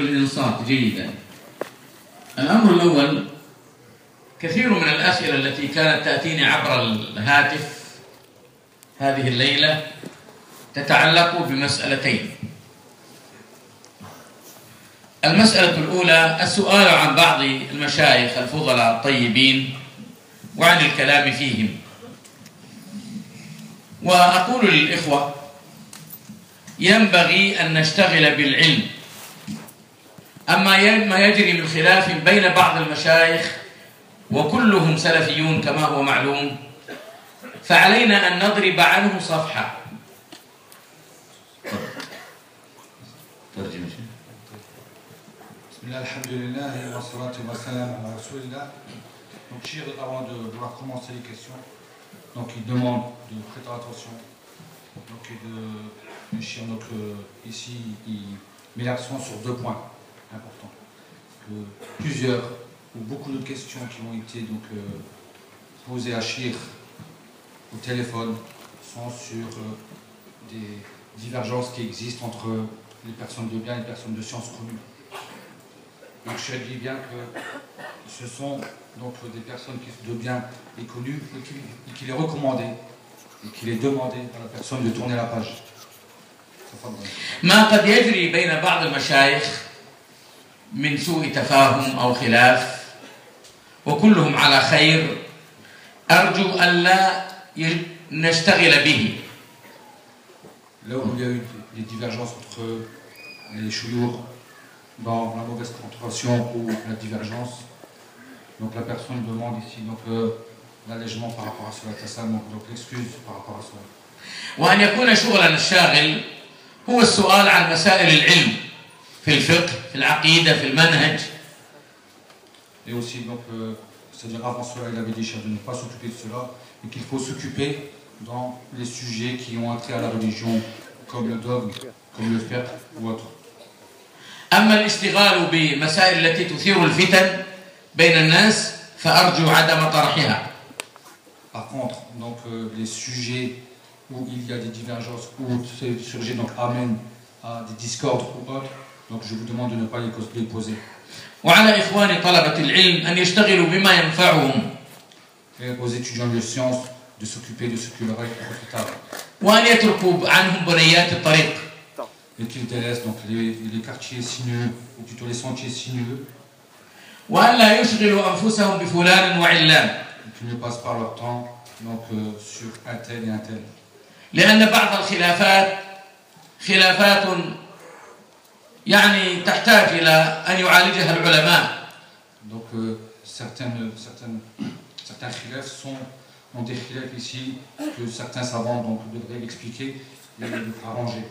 الإنصات جيدا. الأمر الأول كثير من الأسئلة التي كانت تأتيني عبر الهاتف هذه الليلة تتعلق بمسألتين. المسألة الأولى السؤال عن بعض المشايخ الفضلاء الطيبين وعن الكلام فيهم. وأقول للإخوة ينبغي أن نشتغل بالعلم. أما ما يجري من خلاف بين بعض المشايخ وكلهم سلفيون كما هو معلوم فعلينا أن نضرب عنه صفحة ترجمة rasulillah. Donc, Chir, avant de vouloir commencer les questions, donc il demande de prêter attention. Donc, et de, Chir, donc, euh, ici, il met l'accent sur deux points importants. Que plusieurs ou beaucoup de questions qui ont été donc, euh, posées à Chir au téléphone sont sur euh, des divergences qui existent entre les personnes de bien et les personnes de sciences communes. Donc je dis bien que ce sont donc des personnes qui de bien et connues et qu'il et qu'il est recommandé et qu'il est demandé à la personne de tourner la page. تفضل. ما قد يجري بين بعض المشايخ من سوء تفاهم أو خلاف وكلهم على خير أرجو ألا ي- نشتغل به Là où il y a eu des divergences entre les chouyours dans la mauvaise compréhension ou la divergence, donc la personne demande ici donc euh, l'allègement par rapport à cela, tassam, donc donc l'excuse par rapport à cela. وأن يكون شغلنا الشاغل هو السؤال عن مسائل العلم في الفقه في العقيدة في المنهج Et aussi, donc, euh, c'est-à-dire avant cela, il avait dit cher de ne pas s'occuper de cela, mais qu'il faut s'occuper dans les sujets qui ont attrait à la religion, comme le dogme, comme le fiqh ou autre. أما الاشتغال بمسائل التي تثير الفتن بين الناس فأرجو عدم طرحها Par contre, donc, euh, les sujets où il y a des divergences, où ces sujets donc, amènent à des discordes ou autres, donc je vous demande de ne pas les cause- les poser. وعلى إخواني طلبة العلم أن يشتغلوا بما ينفعهم Et aux étudiants de sciences de s'occuper de ce qui leur est profitable. وأن يتركوا عنهم بنيات الطريق Et qu'ils délaissent donc, les, les quartiers sinueux, ou plutôt les sentiers sinueux, وأن لا يشغلوا أنفسهم بفلان وعلان et qu'ils ne passent pas leur temps donc, euh, sur un tel et un tel. لأن بعض الخلافات خلافات يعني تحتاج إلى أن يعالجها العلماء Donc euh, certaines, certaines, certains khilafs sont ont des khilafs ici que certains savants donc, devraient l'expliquer et le arranger.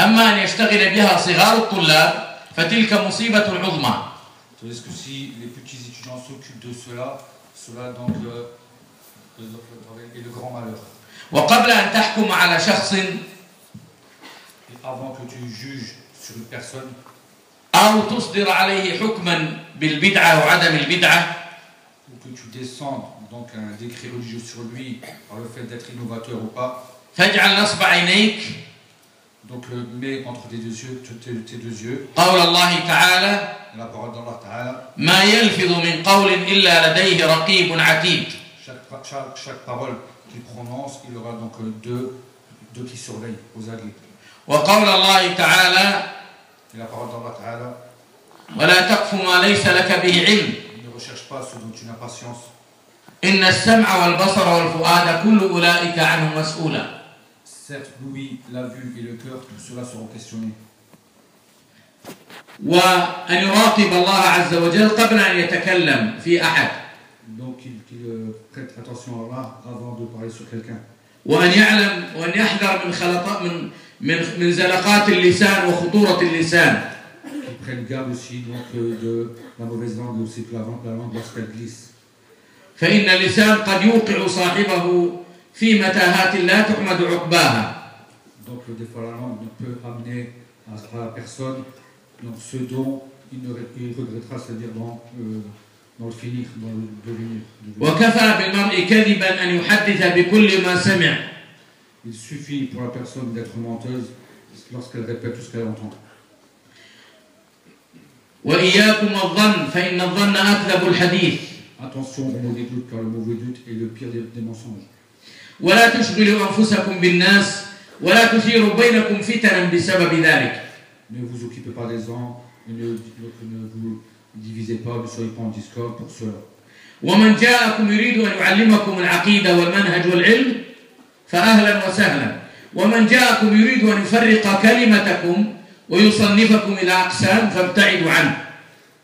أما أن يشتغل بها صغار الطلاب فتلك مصيبة عظمى Tandis que si les petits étudiants s'occupent de cela, cela donc euh, euh, est le grand malheur. وقبل أن تحكم على شخص Et avant que tu juges sur une personne أو تصدر عليه حكما بالبدعة وعدم البدعة ou que tu descendes donc un décret religieux sur lui par le fait d'être innovateur ou pas, فاجعل نصب عينيك donc le mets entre tes deux yeux, tes, tes deux yeux قول الله تعالى la parole d'Allah Ta'ala ما يلفظ من قول إلا لديه رقيب عتيد Chaque, chaque, chaque parole qu'il prononce, il aura donc euh, deux, deux qui surveillent aux aguets. وقول الله تعالى Et la parole d'Allah Ta'ala, ولا تقف ما ليس لك به علم il ne recherche pas ce dont tu n'as pas science. إن السمع والبصر والفؤاد كل أولئك عنه مسؤولا Certes, l'ouïe, la vue et le cœur, tout cela seront questionnés. وأن يراقب الله عز وجل قبل أن يتكلم في أحد Donc, qu'il qu'il, euh, prête attention à Allah avant de parler sur quelqu'un. وأن يعلم وأن يحذر من خلط من من من زلقات اللسان وخطورة اللسان Qu'il prenne garde aussi donc, euh, de la mauvaise langue, aussi que la langue, la langue lorsqu'elle glisse. فإن اللسان قد يوقع صاحبه في متاهات لا تحمد عقباها Donc, euh, des fois, la langue peut amener à, la personne donc, ce dont il, ne, il regrettera, c'est-à-dire dans, euh, dans le finir, dans le devenir. وكفى بالمرء كذبا أن يحدث بكل ما سمع Il suffit pour la personne d'être menteuse lorsqu'elle répète tout ce qu'elle entend. وإياكم الظن فإن الظن أكذب الحديث Attention au mauvais doute, car le mauvais doute est le pire des, des mensonges. ولا تشغلوا أنفسكم بالناس ولا تثيروا بينكم فتنا بسبب ذلك Ne vous occupez pas des gens, et ne, ne vous divisez pas, ne soyez pas en discorde pour cela. ومن جاءكم يريد أن يعلمكم العقيدة والمنهج والعلم فأهلا وسهلا ومن جاءكم يريد أن يفرق كلمتكم ويصنفكم إلى أقسام فابتعدوا عنه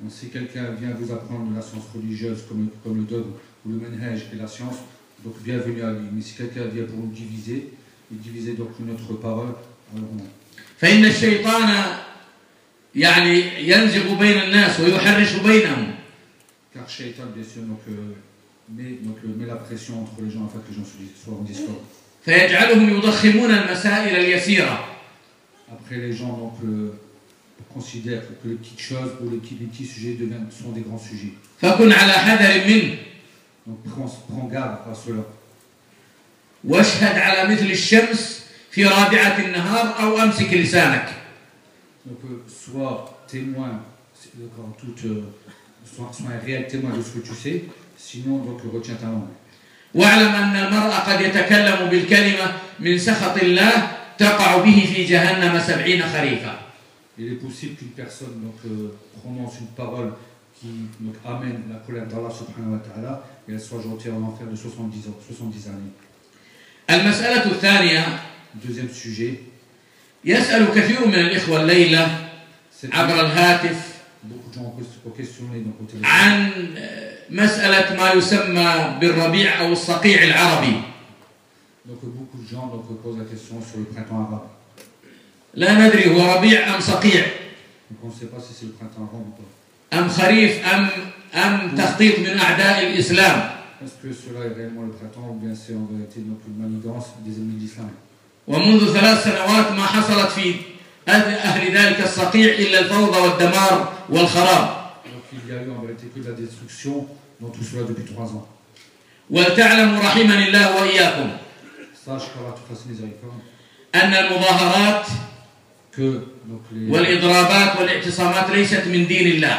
Donc, si quelqu'un vient vous apprendre la science religieuse comme, comme le dogme ou le manhaj et la science, donc bienvenue à lui. Mais si quelqu'un vient pour nous diviser, et diviser donc notre parole, alors non. فإن الشيطان يعني ينزغ بين الناس ويحرش بينهم Car Shaitan, bien sûr, donc, euh, met, donc, euh, met la pression entre les gens afin que les gens se disent- soient en discorde. فيجعلهم يضخمون المسائل اليسيرة Après, les gens donc, euh, considèrent que les petites choses ou les petits, les petits sujets deviennent, sont des grands sujets. فكن على حذر منه Donc prends, prends garde à cela. واشهد على مثل الشمس في رابعة النهار أو أمسك لسانك Donc euh, sois témoin, c'est- donc, en toute, euh, sois, sois un réel témoin de ce que tu sais, sinon donc retiens ta langue. واعلم أن المرء قد يتكلم بالكلمة من سخط الله تقع به في جهنم سبعين خريفا Il est possible qu'une personne donc, euh, prononce une parole qui donc, amène la colère d'Allah subhanahu wa ta'ala et elle soit jetée en enfer de 70 ans, 70 années. المسألة الثانية Deuxième sujet, يسأل كثير من الإخوة الليلة c'est عبر الهاتف beaucoup de gens ont questionné donc, au téléphone عن مسألة ما يسمى بالربيع أو الصقيع العربي Donc beaucoup de gens donc, posent la question sur le printemps arabe. لا ندري هو ربيع أم صقيع Donc on ne sait pas si c'est le printemps arabe ou pas. أم خريف أم أم تخطيط من أعداء الإسلام Est-ce que cela est réellement le printemps ou bien c'est en vérité donc, une manigance des ennemis de l'islam ومنذ ثلاث سنوات ما حصلت في أهل ذلك الصقيع إلا الفوضى والدمار والخراب Donc il y a eu en vérité que de la destruction dans tout cela depuis trois ans. ولتعلموا رحمني الله وإياكم. أن المظاهرات والإضرابات والإعتصامات ليست من دين الله.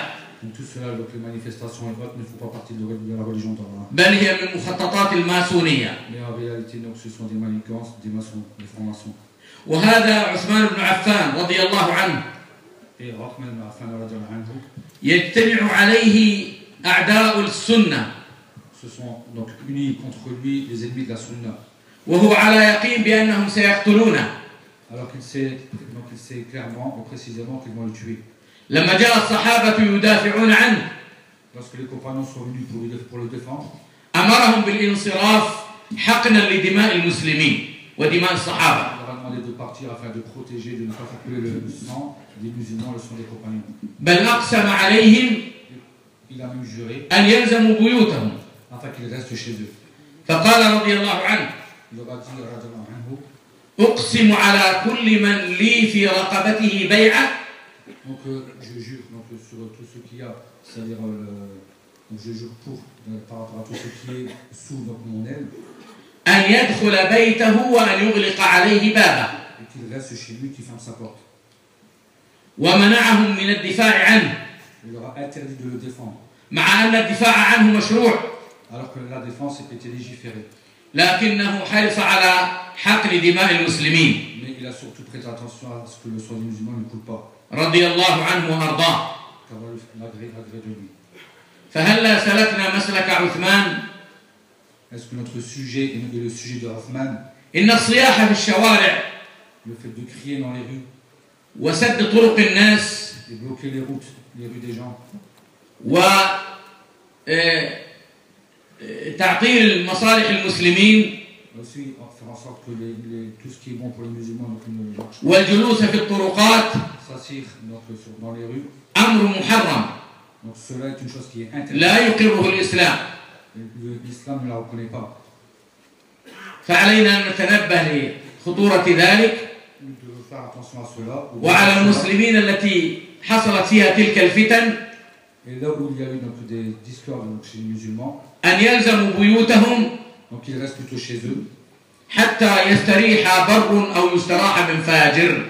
بل هي من مخططات الماسونية. وهذا عثمان بن عفان رضي الله عنه. يجتمع عليه Se sont donc unis contre lui les ennemis de la Sunna. Alors qu'il sait, donc sait clairement ou précisément qu'ils vont le tuer. Lorsque les compagnons sont venus pour, le, défendre, on leur a demandé de partir afin de protéger, de ne pas faire le sang des musulmans, le sang des compagnons. Il a même juré أن يلزموا بيوتهم afin qu'ils restent chez eux. فقال رضي الله عنه Il leur a dit, radiallahu anhu, أقسم على كل من لي في رقبته بيعة donc euh, je jure donc, euh, sur tout ce qu'il y a, c'est-à-dire, euh, le- je jure pour, euh, par rapport à tout ce qui est sous donc, mon aile, أن يدخل بيته وأن يغلق عليه بابه et qu'il reste chez lui, qu'il ferme sa porte. ومنعهم من الدفاع عنه Il leur a interdit de le défendre, مع أن الدفاع عنه مشروع alors que la défense était légiférée. لكنه حرص على حقن دماء المسلمين Mais il a surtout prêté attention à ce que le sang des musulmans ne coule pas, رضي الله عنه وأرضاه car on l'agré agré de lui. فهلا سلكنا مسلك عثمان Est-ce que notre sujet est le sujet de Rahman, إن الصياح في الشوارع le fait de crier dans les rues وسد طرق الناس et bloquer les routes, les rues des gens, و آه، آه، تعطيل مصالح المسلمين والجلوس في الطرقات أمر محرم. لا يقره الإسلام. فعلينا أن نتنبه لخطورة ذلك وعلى المسلمين التي حصلت فيها تلك الفتن. Et là où il y a eu donc, des discordes donc, chez les musulmans, أن يلزموا بيوتهم donc ils restent plutôt chez eux. حتى يستريح بر أو يستراح من فاجر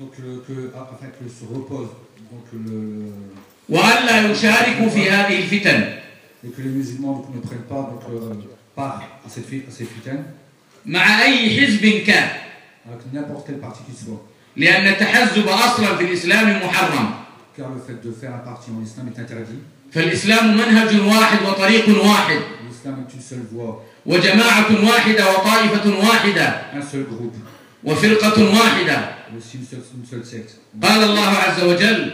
Donc le- que, afin que se repose donc, le, وألا يشاركوا في هذه الفتن et que les musulmans donc, ne prennent pas donc, euh, part à, cette, fi- à ces fitaines مع أي حزب كان avec n'importe quel parti qu'il soit. لأن التحزب أصلا في الإسلام محرم فالإسلام منهج واحد وطريق واحد وجماعة واحدة وطائفة واحدة وفرقة واحدة. قال الله عز وجل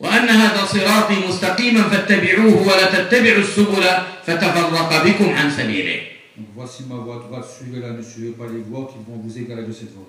وأن هذا صراطي مستقيما فاتبعوه ولا تتبعوا السبل فتفرق بكم عن سبيله donc, Voici ma voie droite, suivez-la, ne suivez pas les voies qui vont vous de cette voie.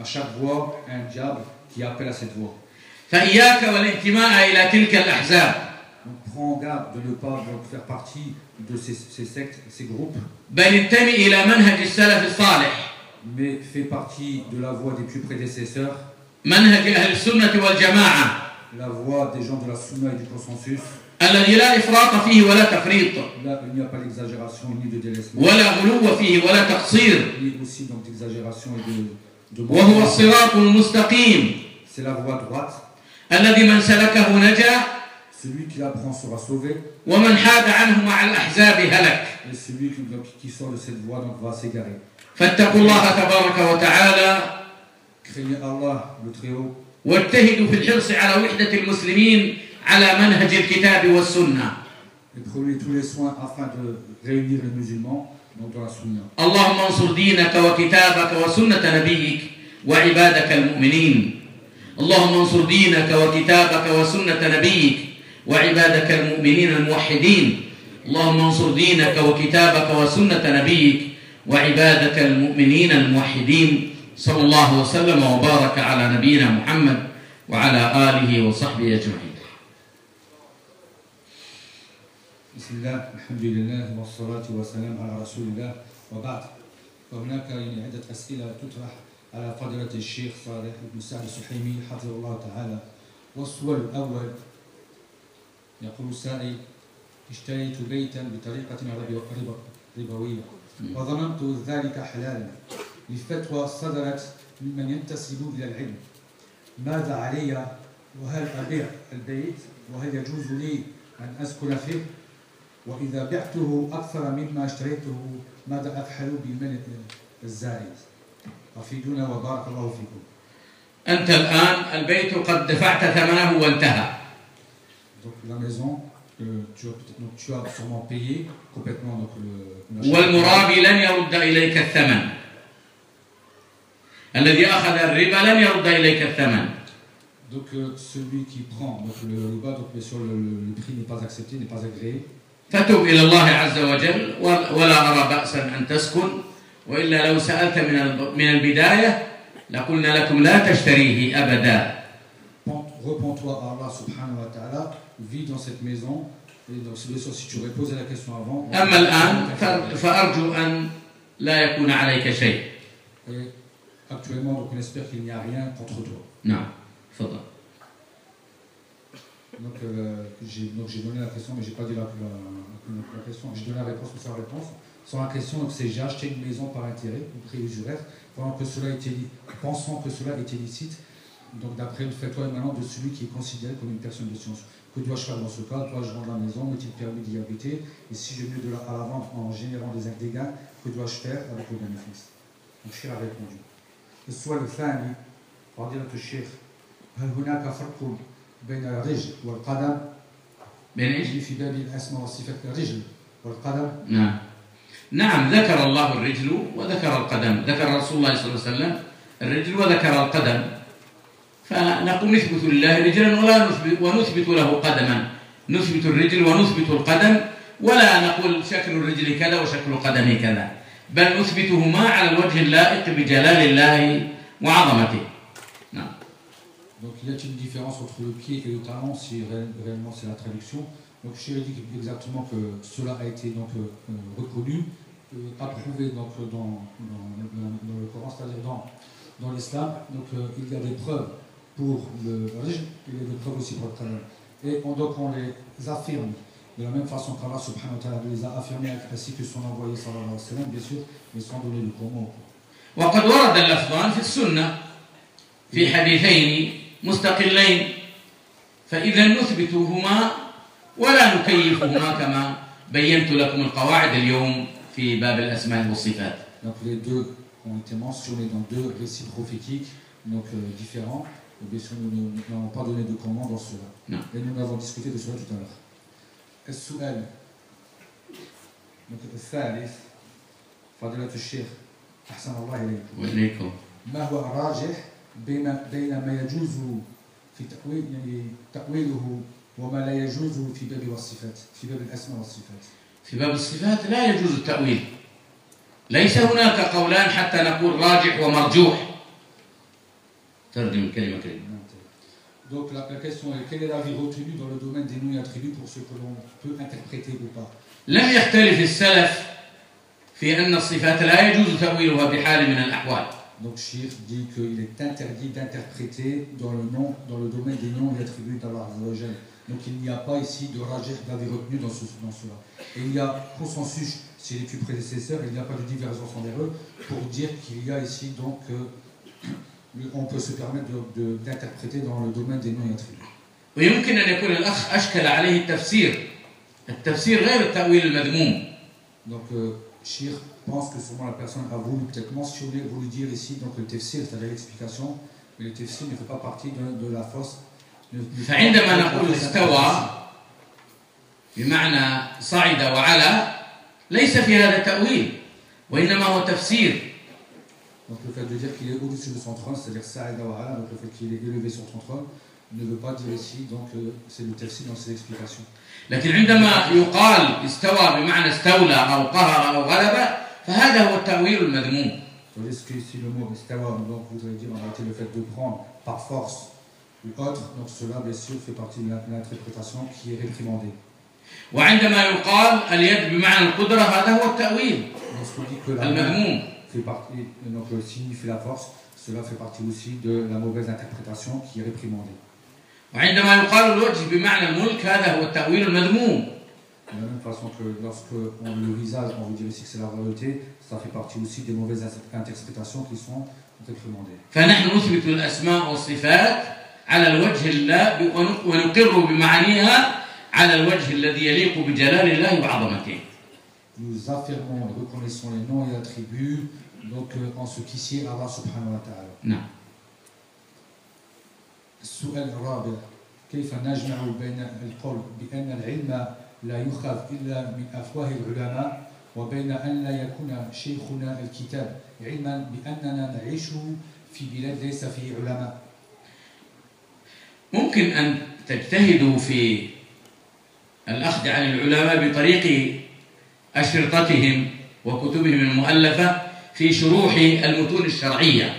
à chaque voie, un diable qui appelle à cette voie. فإياك والانتماء إلى تلك الأحزاب Donc prends garde de ne pas donc, faire partie de ces, ces sectes, ces groupes, بل انتمي إلى منهج السلف الصالح mais fais partie de la voie des plus prédécesseurs, منهج أهل السنة والجماعة la voie des gens de la sunna et du consensus. الذي لا إفراط فيه ولا تفريط Là, il n'y a pas d'exagération ni de délaissement, ولا غلو فيه ولا تقصير وهو. الصراط المستقيم C'est la voie droite. الذي من سلكه نجا Celui qui l'apprend sera sauvé, ومن حاد عنه مع الأحزاب هلك et celui qui, donc, qui sort de cette voie donc, va s'égarer. فاتقوا الله تبارك وتعالى Craignez Allah, le Très-Haut, واجتهدوا في الحرص على وحدة المسلمين على منهج الكتاب والسنة et prenez tous les soins afin de réunir les musulmans اللهم انصر دينك وكتابك وسنة نبيك وعبادك المؤمنين. اللهم انصر دينك وكتابك وسنة نبيك وعبادك المؤمنين الموحدين. اللهم انصر دينك وكتابك وسنة نبيك وعبادك المؤمنين الموحدين. صلى الله وسلم وبارك على نبينا محمد وعلى آله وصحبه أجمعين. بسم الله الحمد لله والصلاة والسلام على رسول الله. وبعد فهناك يعني عدة أسئلة تطرح على فضيلة الشيخ صالح بن سعد السحيمي حفظه الله تعالى. والسؤال الأول يقول السائل اشتريت بيتا بطريقة ربو- ربو- ربوية وظننت ذلك حلالا. لفتوى صدرت ممن ينتسب إلى العلم. ماذا علي؟ وهل أبيع البيت؟ وهل يجوز لي أن أسكن فيه؟ وإذا بعته أكثر مما اشتريته ماذا أفعل بمن الزائد؟ أفيدونا وبارك الله فيكم. أنت الآن البيت قد دفعت ثمنه وانتهى. والمرابي لن يرد إليك الثمن. الذي أخذ الربا لن يرد إليك الثمن. Donc euh, celui qui prend le, le donc, mais sur le prix n'est pas accepté, n'est pas agréé. فتب إلى الله عز وجل ول- ولا أرى بأسا أن تسكن وإلا لو سألت من من البداية لقلنا لكم لا تشتريه أبدا Repends-toi à Allah subhanahu wa ta'ala, vis dans cette maison. Et donc bien sûr si tu aurais posé la question avant. أما الآن فأر- فأرجو أن لا يكون عليك شيء actuellement donc on espère qu'il n'y a rien contre toi. نعم تفضل Donc, euh, j'ai, donc j'ai donné la question, mais j'ai pas dit la, la- la question. J'ai donné la réponse sans la réponse. Sans la question, donc c'est j'ai acheté une maison par intérêt, au prix usuraire, pendant que cela était, li- pensant que cela était licite. Donc d'après le fait toi maintenant de celui qui est considéré comme une personne de science. Que dois-je faire dans ce cas Dois-je vendre la maison M'est-il permis d'y habiter Et si je mets de la, à la vente en générant des des gains, que dois-je faire avec le bénéfice Donc Cheikh a répondu. السؤال الثاني فضيلة الشيخ هل هناك فرق بين الرجل والقدم. بين إيش؟ يجي في باب الأسماء والصفات الرجل والقدم. نعم. نعم ذكر الله الرجل وذكر القدم. ذكر رسول الله صلى الله عليه وسلم الرجل وذكر القدم. فنقول نثبت لله رجلا ولا نثبت ونثبت له قدما. نثبت الرجل ونثبت القدم. ولا نقول شكل الرجل كذا وشكل القدم كذا. بل نثبتهما على الوجه اللائق بجلال الله وعظمته. Donc il y a une différence entre le pied et le talon si ré- réellement c'est la traduction. Donc Chéri dit exactement que cela a été donc euh, euh, reconnu, euh, approuvé donc euh, dans, dans, dans- dans le Coran, c'est-à-dire dans, dans l'islam. Donc euh, il y a des preuves pour le rajm, il y a des preuves aussi pour le talon. Et on, donc on les affirme de la même façon qu'Allah subhanahu wa ta'ala les a affirmés ainsi que son envoyé sallallahu alayhi wa sallam, bien sûr, mais sans donner le comment. وقد ورد اللفظان في السنة في حديثين مستقلين فإذا نثبتهما ولا نكيفهما كما بينت لكم القواعد اليوم في باب الأسماء والصفات Donc les deux ont été mentionnés dans deux récits prophétiques, donc euh, différents. Et bien sûr, nous nous- nous n'avons pas donné de commande dans cela. Non. Et nous avons discuté de cela tout à l'heure. السؤال donc الثالث فضيلة الشيخ أحسن الله إليكم وإليكم ما هو الراجح بين بين ما يجوز في تأويل يعني تأويله وما لا يجوز في باب الصفات في باب الأسماء والصفات. في باب الصفات لا يجوز التأويل. ليس هناك قولان حتى نقول راجح ومرجوح. ترجم الكلمة كلمة Donc la, la question est quel est l'avis retenu dans le domaine des noms et attributs pour ce que l'on peut interpréter ou pas? لم يختلف السلف في أن الصفات لا يجوز تأويلها بحال من الأحوال. Donc Shir dit qu'il est interdit d'interpréter dans le nom, dans le domaine des noms et attributs d'Allah Azzawajal. Donc il n'y a pas ici de rajih d'avis retenu dans, ce, dans cela. Et il y a consensus chez les plus prédécesseurs, il n'y a pas de divergence envers eux, pour dire qu'il y a ici donc euh, on peut se permettre de- de- d'interpréter dans le domaine des noms et attributs. ويمكن أن يكون الأخ أشكل عليه التفسير التفسير غير التأويل المذموم Donc euh, Shir pense que sûrement la personne a voulu peut-être mentionner, voulu dire ici donc le tefsir, c'est-à-dire l'explication, mais le tefsir ne fait pas partie de, de la force. ne- ne fait pas فعندما partie de la نقول force استوى بمعنى صعد وعلى ليس في هذا تأويل وإنما هو تفسير Donc le fait de dire qu'il est au-dessus de son trône, c'est-à-dire Sa'ida wa ala, donc le fait qu'il est élevé sur son trône, ne veut pas dire ici, donc euh, c'est le tefsir dans ses explications. لكن عندما يقال استوى بمعنى استولى أو قهر أو غلب فهذا هو التأويل المذموم Tandis que ici le mot istawa, donc voudrait dire en réalité le fait de prendre par force ou autre, donc cela bien sûr fait partie de la- de l'interprétation qui est réprimandée. وعندما يقال اليد بمعنى القدرة هذا هو التأويل Lorsqu'on dit que la main المذموم fait partie, donc euh, signifie la force, cela fait partie aussi de la mauvaise interprétation qui est réprimandée. وعندما يقال الوجه بمعنى الملك هذا هو التأويل المذموم De la même façon que lorsque on le visage, on veut dire ici que c'est la royauté, ça fait partie aussi des mauvaises inter- interprétations qui sont réprimandées. فنحن نثبت الأسماء والصفات على الوجه الله ون- ونقر بمعانيها على الوجه الذي يليق بجلال الله وعظمته Nous affirmons et reconnaissons les noms et attributs, donc euh, en ce qui sied Allah subhanahu wa ta'ala. نعم السؤال الرابع كيف نجمع بين القول بأن العلم لا يؤخذ إلا من أفواه العلماء وبين أن لا يكون شيخنا الكتاب علما بأننا نعيش في بلاد ليس فيه علماء. ممكن أن تجتهدوا في الأخذ عن العلماء بطريق أشرطتهم وكتبهم المؤلفة في شروح المتون الشرعية.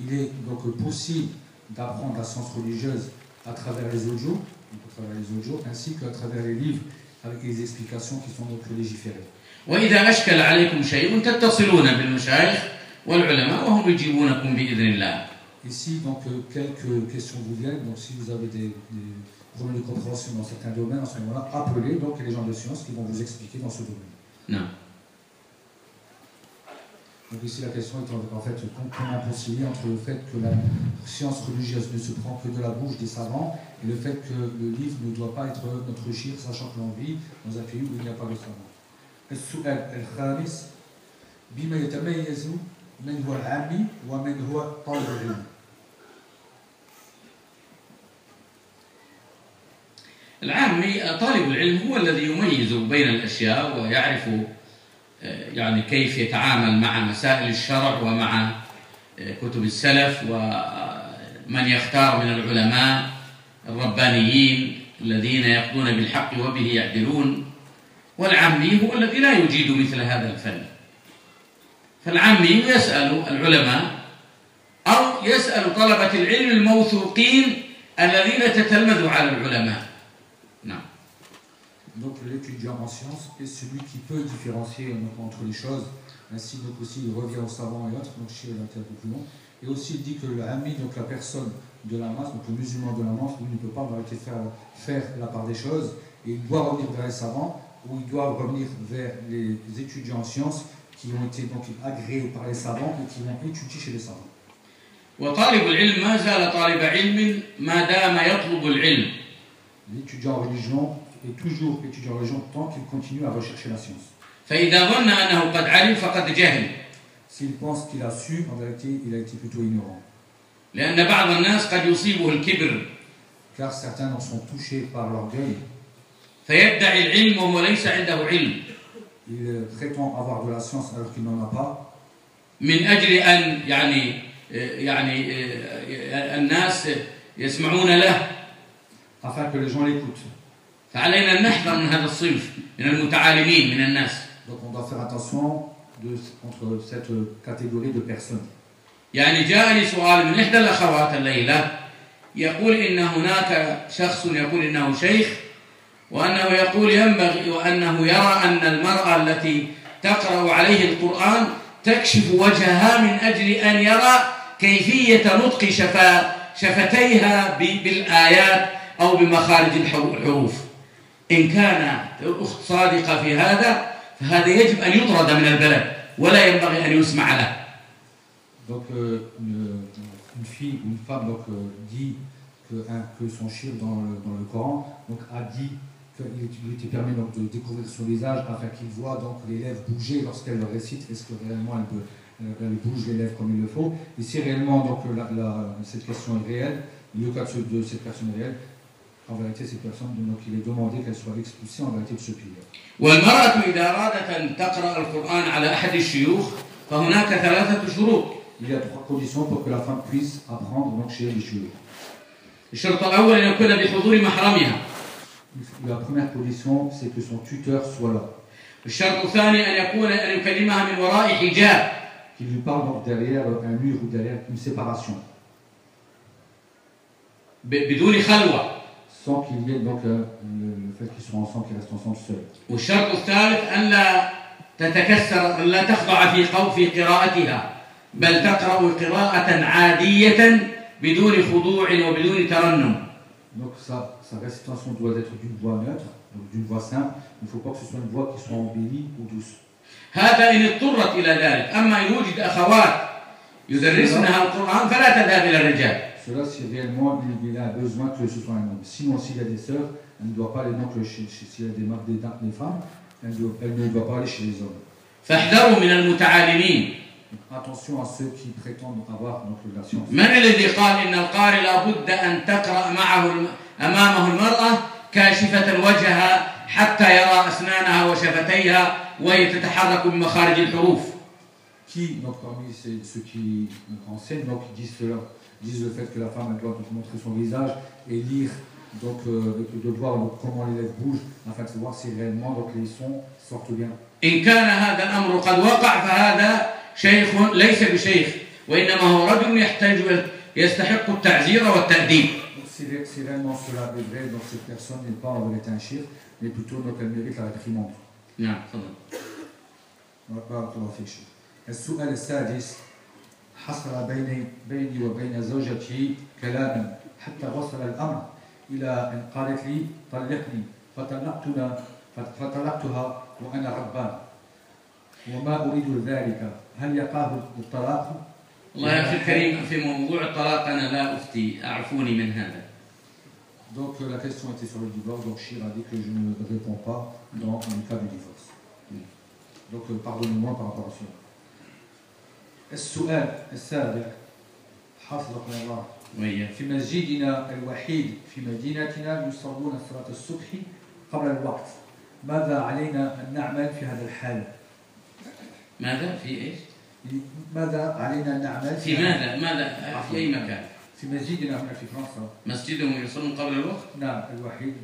Il est donc possible d'apprendre la science religieuse à travers les audios, donc à travers les audios, ainsi qu'à travers les livres avec les explications qui sont donc légiférées. وإذا أشكل عليكم شيء تتصلون بالمشايخ والعلماء وهم يجيبونكم بإذن الله Et si donc euh, quelques questions vous viennent, donc si vous avez des, des problèmes de compréhension dans certains domaines, à ce moment-là, appelez donc les gens de science qui vont vous expliquer dans ce domaine. نعم Donc ici la question est en en fait comment concilier entre le fait que la science religieuse ne se prend que de la bouche des savants et le fait que le livre ne doit pas être notre chir, sachant que l'on vit dans un pays où il n'y a pas de savants. السؤال الخامس بما يتميز من هو العامي ومن هو طالب العلم العامي طالب العلم هو الذي يميز بين الأشياء ويعرف آه، يعني كيف يتعامل مع مسائل الشرع ومع آه، كتب السلف ومن يختار من العلماء الربانيين الذين يقضون بالحق وبه يعدلون والعامي هو الذي لا يجيد مثل هذا الفن. فالعامي يسأل العلماء أو يسأل طلبة العلم الموثوقين الذين تتلمذوا على العلماء. Donc l'étudiant en sciences est celui qui peut différencier donc, entre les choses. Ainsi donc aussi il revient aux savants et autres, donc chez la terre plus long. Et aussi il dit que le ami, donc la personne de la masse, donc le musulman de la masse, lui ne peut pas en réalité faire, faire la part des choses. Et il doit revenir vers les savants, ou il doit revenir vers les étudiants en sciences qui ont été donc agréés par les savants et qui vont étudier chez les savants. وطالب العلم ما زال طالب علم ما دام يطلب العلم L'étudiant en religion est toujours étudiant en religion tant qu'il continue à rechercher la science. فإذا ظن أنه قد علم فقد جهل S'il pense qu'il a su, en vérité, il a été plutôt ignorant. لأن بعض الناس قد يصيبه الكبر Car certains en sont touchés par l'orgueil. فيدعي العلم وهو ليس عنده علم Il euh, prétend avoir de la science alors qu'il n'en a pas. من أجل أن يعني يعني الناس يسمعون له afin que les gens l'écoutent. فعلينا أن نحذر من هذا الصنف من المتعالمين من الناس Donc on doit faire attention de, contre cette catégorie de personnes. يعني جاءني سؤال من إحدى الأخوات الليلة يقول إن هناك شخص يقول إنه شيخ وأنه يقول ينبغي وأنه يرى أن المرأة التي تقرأ عليه القرآن تكشف وجهها من أجل أن يرى كيفية نطق شفا شفتيها بالآيات أو بمخارج الحروف إن كان الأخت صادقة في هذا فهذا يجب أن يطرد من البلد ولا ينبغي أن يسمع له Donc euh, une, une fille ou une femme donc, euh, dit que, hein, que son chien dans le, dans le Coran donc, a dit qu'il lui était permis donc, de découvrir son visage afin qu'il voit donc, les lèvres bouger lorsqu'elle le récite. Est-ce que réellement elle, peut, euh, elle bouge les lèvres comme il le faut Et si réellement donc, la, la- cette question est réelle, le cas de, ce- de cette personne est réelle, en vérité, cette personne, donc, il est demandé qu'elle soit expulsée en vérité de ce pays. والمرأة إذا أرادت أن تقرأ القرآن على أحد الشيوخ فهناك ثلاثة شروط Il y a trois conditions pour que la femme puisse apprendre donc, chez les cheveux. الشرط الأول أن يكون بحضور محرمها La première condition, c'est que son tuteur soit là. الشرط الثاني أن يكون أن يكلمها من وراء حجاب qui lui parle donc derrière un mur ou derrière une séparation, ب- بدون خلوة Sans qu'il y ait donc euh, le, le fait qu'ils soient ensemble, qu'ils restent ensemble seuls. والشرط الثالث أن لا تتكسر أن لا تخضع في قو في قراءتها بل تقرأ قراءة عادية بدون خضوع وبدون ترنم Donc sa, sa récitation doit être d'une voix neutre, donc d'une voix simple. Il ne faut pas que ce soit une voix qui soit embellie ou douce. هذا إن اضطرت إلى ذلك أما إن وجد أخوات يدرسنها القرآن فلا تذهب إلى الرجال Cela, si réellement il, il a besoin que ce soit un homme. Sinon, s'il y a des sœurs, elle ne doit pas aller donc chez, chez- s'il y a des marques des, des femmes, elle, doit- elle ne doit pas aller chez les hommes. فاحذروا من المتعالمين Donc, attention à ceux qui prétendent avoir donc la science. من الذي قال إن القارئ لابد أن تقرأ معه الم- أمامه المرأة كاشفة وجهها حتى يرى أسنانها وشفتيها وهي تتحرك بمخارج الحروف Qui, donc parmi ceux qui enseignent, donc disent cela, disent le fait que la femme elle doit donc, montrer son visage et lire, donc euh, de voir donc, comment les lèvres bougent, afin de voir si réellement donc, les sons sortent bien. إن كان هذا الأمر قد وقع فهذا شيخ ليس بشيخ وإنما هو رجل يحتاج يستحق التعزير والتأديب Donc, si, ré- si réellement cela est vrai, donc cette personne n'est pas en vérité un chir, mais plutôt donc, elle mérite la réprimande. نعم تفضل بارك الله فيك شيخ. السؤال السادس حصل بيني بيني وبين زوجتي كلاما حتى وصل الأمر إلى أن قالت لي طلقني فطلقتنا فطلقتها وأنا غضبان وما أريد ذلك هل يقع الطلاق؟ الله يا أخي الكريم في موضوع الطلاق أنا لا أفتي أعفوني من هذا Donc la question était sur le divorce, donc Chir a dit que je ne réponds pas dans le cas du divorce. Donc pardonnez-moi par rapport à cela. السؤال السابع حفظكم الله. في مسجدنا الوحيد في مدينتنا يصلون صلاة الصبح قبل الوقت. ماذا علينا أن نعمل في هذا الحال؟ ماذا؟ في إيش؟ ماذا علينا أن نعمل في ماذا؟ ماذا؟ في أي مكان؟ في مسجدنا هنا في فرنسا. مسجدهم يصلون قبل الوقت؟ نعم الوحيد.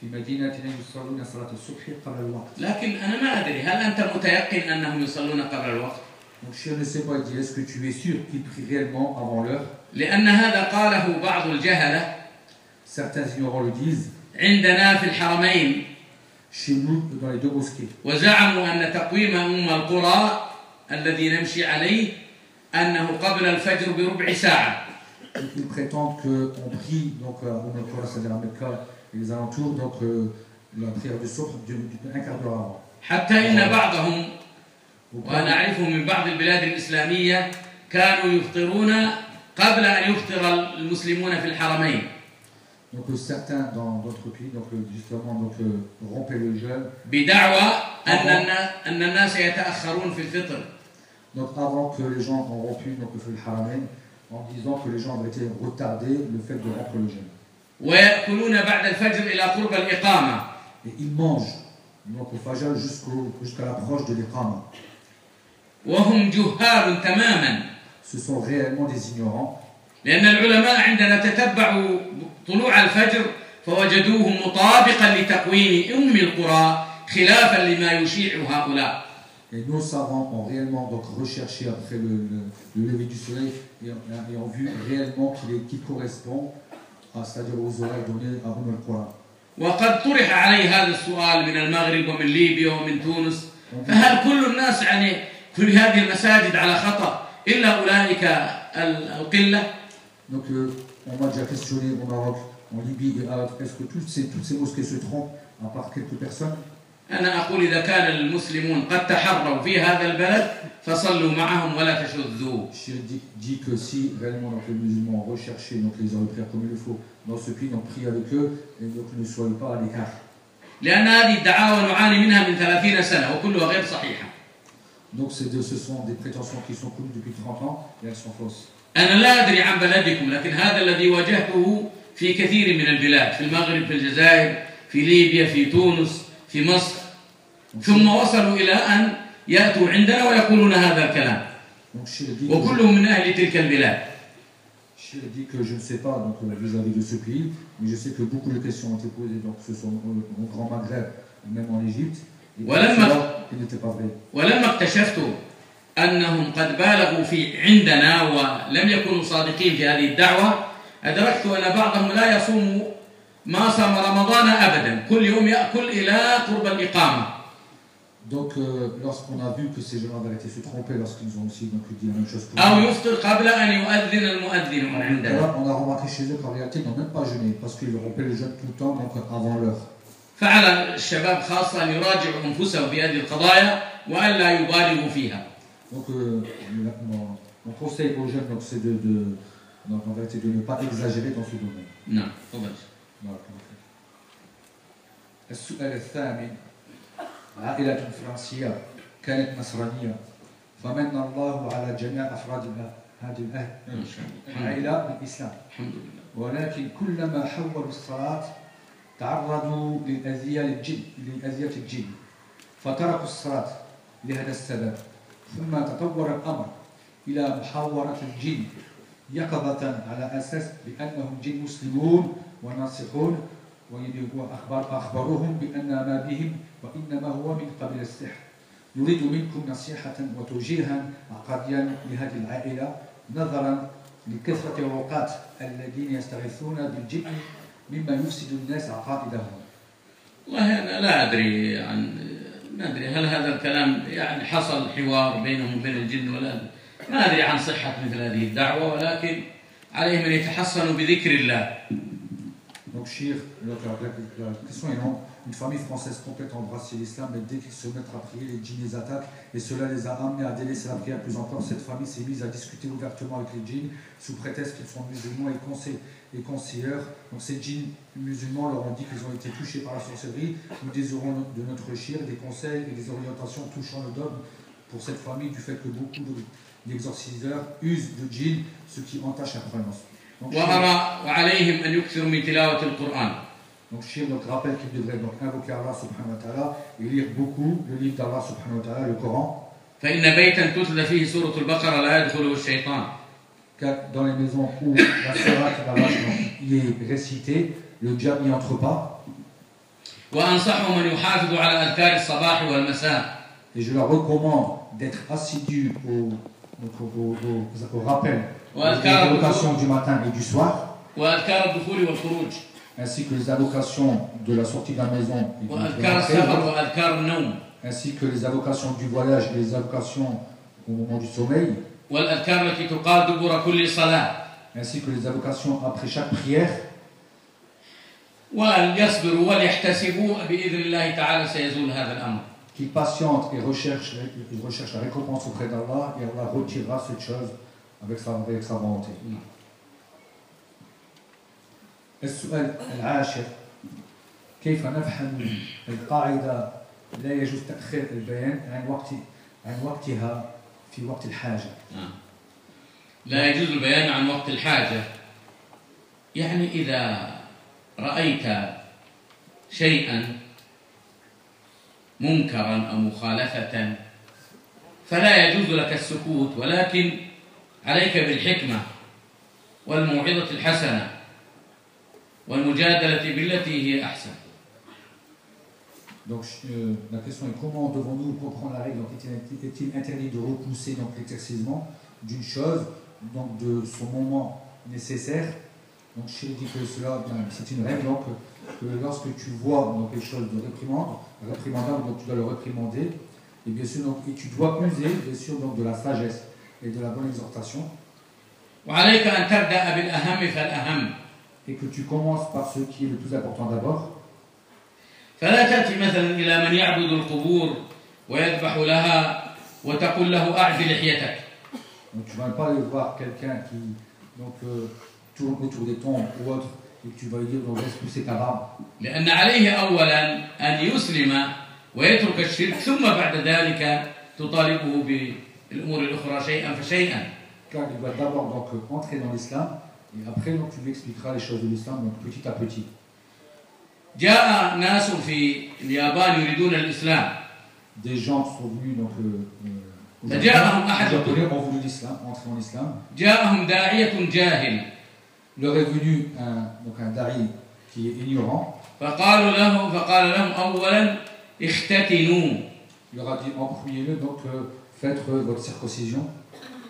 في مدينتنا يصلون صلاة الصبح قبل الوقت. لكن أنا ما أدري هل أنت متيقن أنهم يصلون قبل الوقت؟ Donc Shir ne sait pas, il dit est-ce que tu es sûr qu'il prie réellement avant l'heure لأن هذا قاله بعض الجهلة Certains ignorants le disent. عندنا في الحرمين Chez nous, dans les deux mosquées. وزعموا أن تقويم أم القرى الذي نمشي عليه أنه قبل الفجر بربع ساعة Donc, ils prétendent qu'on prie, donc, euh, au Mekka, c'est-à-dire à Mecca et les alentours, donc euh, la prière du soir d'un quart d'heure avant. حتى إن بعضهم Au point- وأنا أعرفه من بعض البلاد الإسلامية كانوا يفطرون قبل أن يفطر المسلمون في الحرمين Donc euh, certains dans d'autres pays, donc euh, justement, donc, euh, rompaient le jeûne. بدعوى أن النا- أن الناس يتأخرون في الفطر Donc avant que les gens ont rompu donc, le Haramen, en disant que les gens avaient été retardés le fait de rompre le jeûne. ويأكلون بعد الفجر إلى قرب الإقامة Et ils mangent donc au Fajr jusqu'au- jusqu'à l'approche de l'Iqama. وهم جهال تماما Ce sont réellement des ignorants. لأن العلماء عندنا تتبعوا طلوع الفجر فوجدوه مطابقا لتقويم أم القرى خلافا لما يشيع هؤلاء Et nos savants ont réellement donc recherché après le, le- le lever du soleil et, et ont vu réellement qu'il qu'il correspond à, c'est-à-dire aux oreilles données à Umm al-Quran. وقد طرح علي هذا السؤال من المغرب ومن ليبيا ومن تونس فهل كل الناس يعني في هذه المساجد على خطأ إلا أولئك ال- القلة Donc euh, on m'a déjà questionné au Maroc, en Libye et à est-ce que toutes ces, toutes ces mosquées se trompent à part quelques personnes أنا أقول إذا كان المسلمون قد تحروا في هذا البلد فصلوا معهم ولا تشذوا Chir dit, dit que si réellement donc, les musulmans ont recherché donc, les heures de prière comme il le faut dans ce pays, donc prie avec eux et donc ne soyez pas à l'écart. لأن هذه الدعاوى نعاني منها من ثلاثين سنة وكلها غير صحيحة Donc c'est de- ce sont des prétentions qui sont connues depuis 30 ans et elles sont fausses. أنا لا أدري عن بلدكم لكن هذا الذي واجهته في كثير من البلاد في المغرب في الجزائر في ليبيا في تونس في مصر ثم وصلوا إلى أن يأتوا عندنا ويقولون هذا الكلام Donc Chir dit, وكلهم من أهل تلك البلاد Chir dit que je ne sais pas donc, euh, vis-à-vis de ce pays, mais je sais que beaucoup de questions ont été posées, donc ce sont au, au Grand Maghreb, même en Égypte. Vrai. ولما اكتشفت أنهم قد بالغوا في عندنا ولم يكونوا صادقين في هذه الدعوة أدركت أن بعضهم لا يصوم ما صام رمضان أبدا كل يوم يأكل إلى قرب الإقامة Donc euh, lorsqu'on a vu que ces gens avaient été se tromper lorsqu'ils ont aussi donc, dit la même chose pour nous, on a remarqué chez eux qu'en réalité ils n'ont même pas jeûné parce qu'ils rompaient le jeûne tout le temps donc avant l'heure. فعلى الشباب خاصة أن يراجعوا أنفسهم في هذه القضايا وألا يبالغوا فيها. Donc euh, mon, mon conseil aux jeunes donc, c'est de, de, donc, en réalité, de ne pas exagérer dans ce domaine. نعم تفضل. السؤال الثامن. عائلة فرنسية كانت نصرانية. فمن الله على جميع أفراد هذه العائلة بالإسلام ولكن كلما حولوا الصلاة تعرضوا للأذية للجن لأذية الجن فتركوا الصلاة لهذا السبب. ثم تطور الأمر إلى محاورة الجن يقظة على أساس بأنهم جن مسلمون وناصحون وأخبر أخبروهم بأن ما بهم وإنما هو من قبل السحر. نريد منكم نصيحة وتوجيها عقديا لهذه العائلة نظرا لكثرة الأوقات الذين يستغيثون بالجن مما يفسد الناس عقائدهم. والله أنا لا أدري عن ما أدري هل هذا الكلام يعني حصل حوار بينهم وبين الجن ولا ما أدري عن صحة مثل هذه الدعوة ولكن عليهم أن يتحصنوا بذكر الله. Donc, donc, la, question est non. Une famille française complète a embrassé l'islam, mais dès qu'ils se mettent à prier, les djinns les attaquent, et cela les a amenés à délaisser la prière. Plus encore, cette famille s'est mise à discuter ouvertement avec les djinns, sous prétexte qu'ils sont musulmans et, conseil, et conseilleurs. Donc, ces djinns musulmans leur ont dit qu'ils ont été touchés par la sorcellerie. Nous désirons de notre Chir des conseils et des orientations touchant le dogme pour cette famille, du fait que beaucoup de- d'exorciseurs usent de djinns, ce qui entache la croyance. Donc Shir donc, rappelle qu'il devrait donc invoquer Allah subhanahu wa ta'ala et lire beaucoup le livre d'Allah subhanahu wa ta'ala, le Coran. Car dans les maisons où la surat est récitée, le diable n'y entre pas. Et je leur recommande d'être assidu au donc au, au- au- au rappel وأذكار des الدخول invocations du matin et du soir, وأذكار الدخول والخروج ainsi que les invocations de la sortie de la maison, et de وأذكار l'entrée, السفر وأذكار النوم ainsi que les invocations du voyage et les invocations au moment du sommeil, والأذكار التي تقال دبر كل صلاة ainsi que les invocations après chaque prière, وليصبروا وليحتسبوا بإذن الله تعالى سيزول هذا الأمر qu'ils patientent et recherchent, ils recherchent la récompense auprès d'Allah, et Allah retirera cette chose avec sa, avec sa volonté. السؤال العاشر كيف نفهم القاعدة لا يجوز تأخير البيان عن وقت عن وقتها في وقت الحاجة نعم. لا يجوز البيان عن وقت الحاجة يعني إذا رأيت شيئا منكرا أو مخالفة فلا يجوز لك السكوت ولكن عليك بالحكمة والموعظة الحسنة والمجادلة بالتي هي أحسن Donc euh, la question est comment devons-nous comprendre la règle Donc est-il est-il interdit de repousser donc l'éclaircissement d'une chose, donc de son moment nécessaire Donc je dit que cela, bien, c'est une règle donc que lorsque tu vois donc quelque chose de réprimande, réprimandable, donc tu dois le réprimander, et bien sûr donc et tu dois user bien sûr donc de la sagesse et de la bonne exhortation, وعليك أن تبدأ بالأهم فالأهم et que tu commences par ce qui est le plus important d'abord. فلا تأتي مثلا إلى من يعبد القبور ويذبح لها وتقول له أعف لحيتك Donc tu ne vas pas aller voir quelqu'un qui donc, euh, tourne autour des tombes ou autre, et que tu vas lui dire donc laisse pousser ta barbe. لأن عليه أولا أن يسلم ويترك الشرك ثم بعد ذلك تطالبه بالأمور الأخرى شيئا فشيئا Car il doit d'abord donc euh, entrer dans l'islam, et après donc tu lui expliqueras les choses de l'islam donc petit à petit. جاء ناس في اليابان يريدون الإسلام Des gens sont venus donc euh, euh, au Ça Japon, dit, ah, ah, les Japonais ont voulu l'islam, entrer en islam. جاءهم داعية جاهل Il leur est venu un, donc un dari qui est ignorant. فقالوا له فقال لهم أولا اختتنوا Il leur a dit en premier lieu donc euh, faites euh, votre circoncision.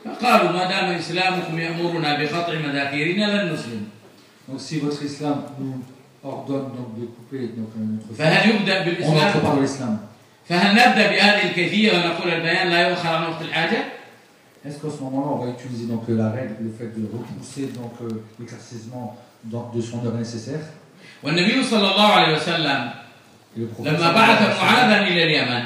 فقالوا ما دام إسلامكم يأمرنا بقطع مذاكيرنا لن نسلم Donc si votre islam nous ordonne donc de couper donc, euh, notre فهل يبدأ on بالإسلام n'entre pas dans l'islam. فهل نبدا بهذه الكيفيه ونقول البيان لا يؤخر عن وقت الحاجه؟ Est-ce qu'à ce moment-là, on va utiliser donc euh, la règle, le fait de repousser donc euh, l'éclaircissement dans- de son heure nécessaire والنبي صلى الله عليه وسلم Et le prophète, لما بعث معاذا الى اليمن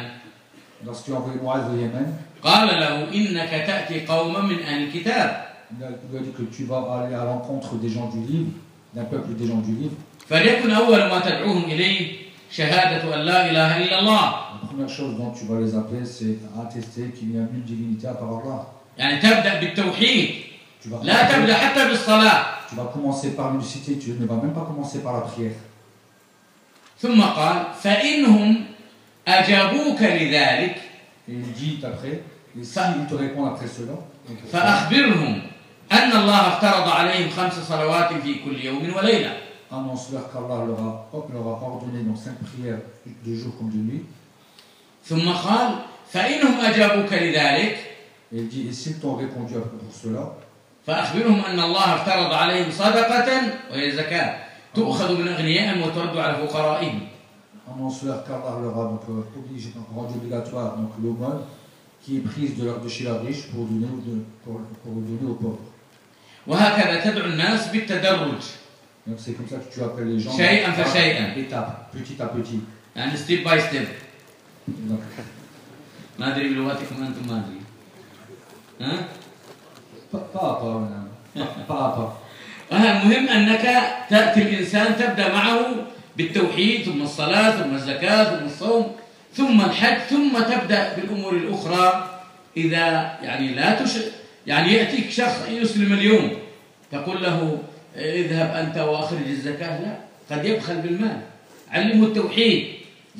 lorsqu'il a envoyé Moaz au Yémen, قال له انك تاتي قوما من اهل الكتاب il a- il lui a dit que tu vas aller à l'encontre des gens du livre, d'un peuple des gens du livre. فليكن اول ما تدعوهم اليه شهاده ان لا اله الا الله La première chose dont tu vas les appeler, c'est à attester qu'il y a une divinité à part Allah. يعني تبدا بالتوحيد لا تبدا حتى بالصلاه tu vas commencer par l'unicité, tu ne vas même pas commencer par la prière. ثم قال فانهم اجابوك لذلك Et il dit après, et s'ils te répondent après cela, donc, فاخبرهم ان الله افترض عليهم خمس صلوات في كل يوم وليله annonce-leur qu'Allah leur a, leur a ordonné donc cinq prières de jour comme de nuit. ثم قال فإنهم أجابوك لذلك Et il dit, et s'ils t'ont répondu pour cela, فأخبرهم أن الله افترض عليهم صدقة وهي زكاة تؤخذ من أغنيائهم وترد على فقرائهم annonce-leur qu'Allah leur a donc euh, obligé, donc, rendu obligatoire donc l'aumône qui est prise de, leur, de chez leurs riches pour donner, aux- de- pour, pour donner aux pauvres. وهكذا تدعو الناس بالتدرج Donc c'est comme ça que tu appelles les gens شيئاً par فشيئاً. étape, petit à petit. يعني ستيب باي ستيب Donc, ما أدري بلغتكم أنتم ما أدري ها؟ طاطا طاطا نعم. المهم آه، أنك تأتي الإنسان تبدأ معه بالتوحيد ثم الصلاة ثم الزكاة ثم الصوم ثم الحج ثم تبدأ بالأمور الأخرى. إذا يعني لا تش يعني يأتيك شخص يسلم اليوم تقول له إيه، اذهب أنت وأخرج الزكاة. لا قد يبخل بالمال. علمه التوحيد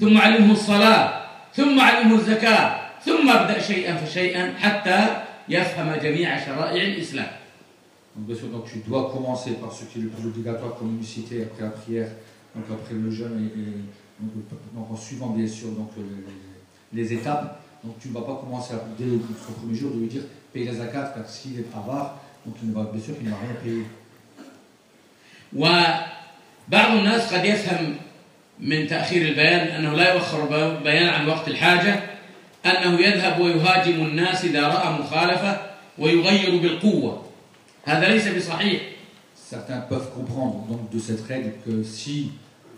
ثم علمه الصلاة ثم علمه الزكاة ثم أبدأ شيئا فشيئا حتى يفهم جميع شرائع الإسلام Donc, bien sûr, donc, tu dois commencer par ce qui est le plus obligatoire comme l'unicité, après la prière, donc après le jeûne, et, et- donc, donc, en suivant bien sûr donc, les, les étapes. donc tu ne vas pas commencer à, dès son premier jour de lui dire paye la zakat, car s'il est avare, donc il ne va, bien sûr qu'il ne va rien payer. وبعض الناس قد يفهم من تأخير البيان أنه لا يؤخر بيان عن وقت الحاجة أنه يذهب ويهاجم الناس إذا رأى مخالفة ويغير بالقوة هذا ليس بصحيح Certains peuvent comprendre donc de cette règle que si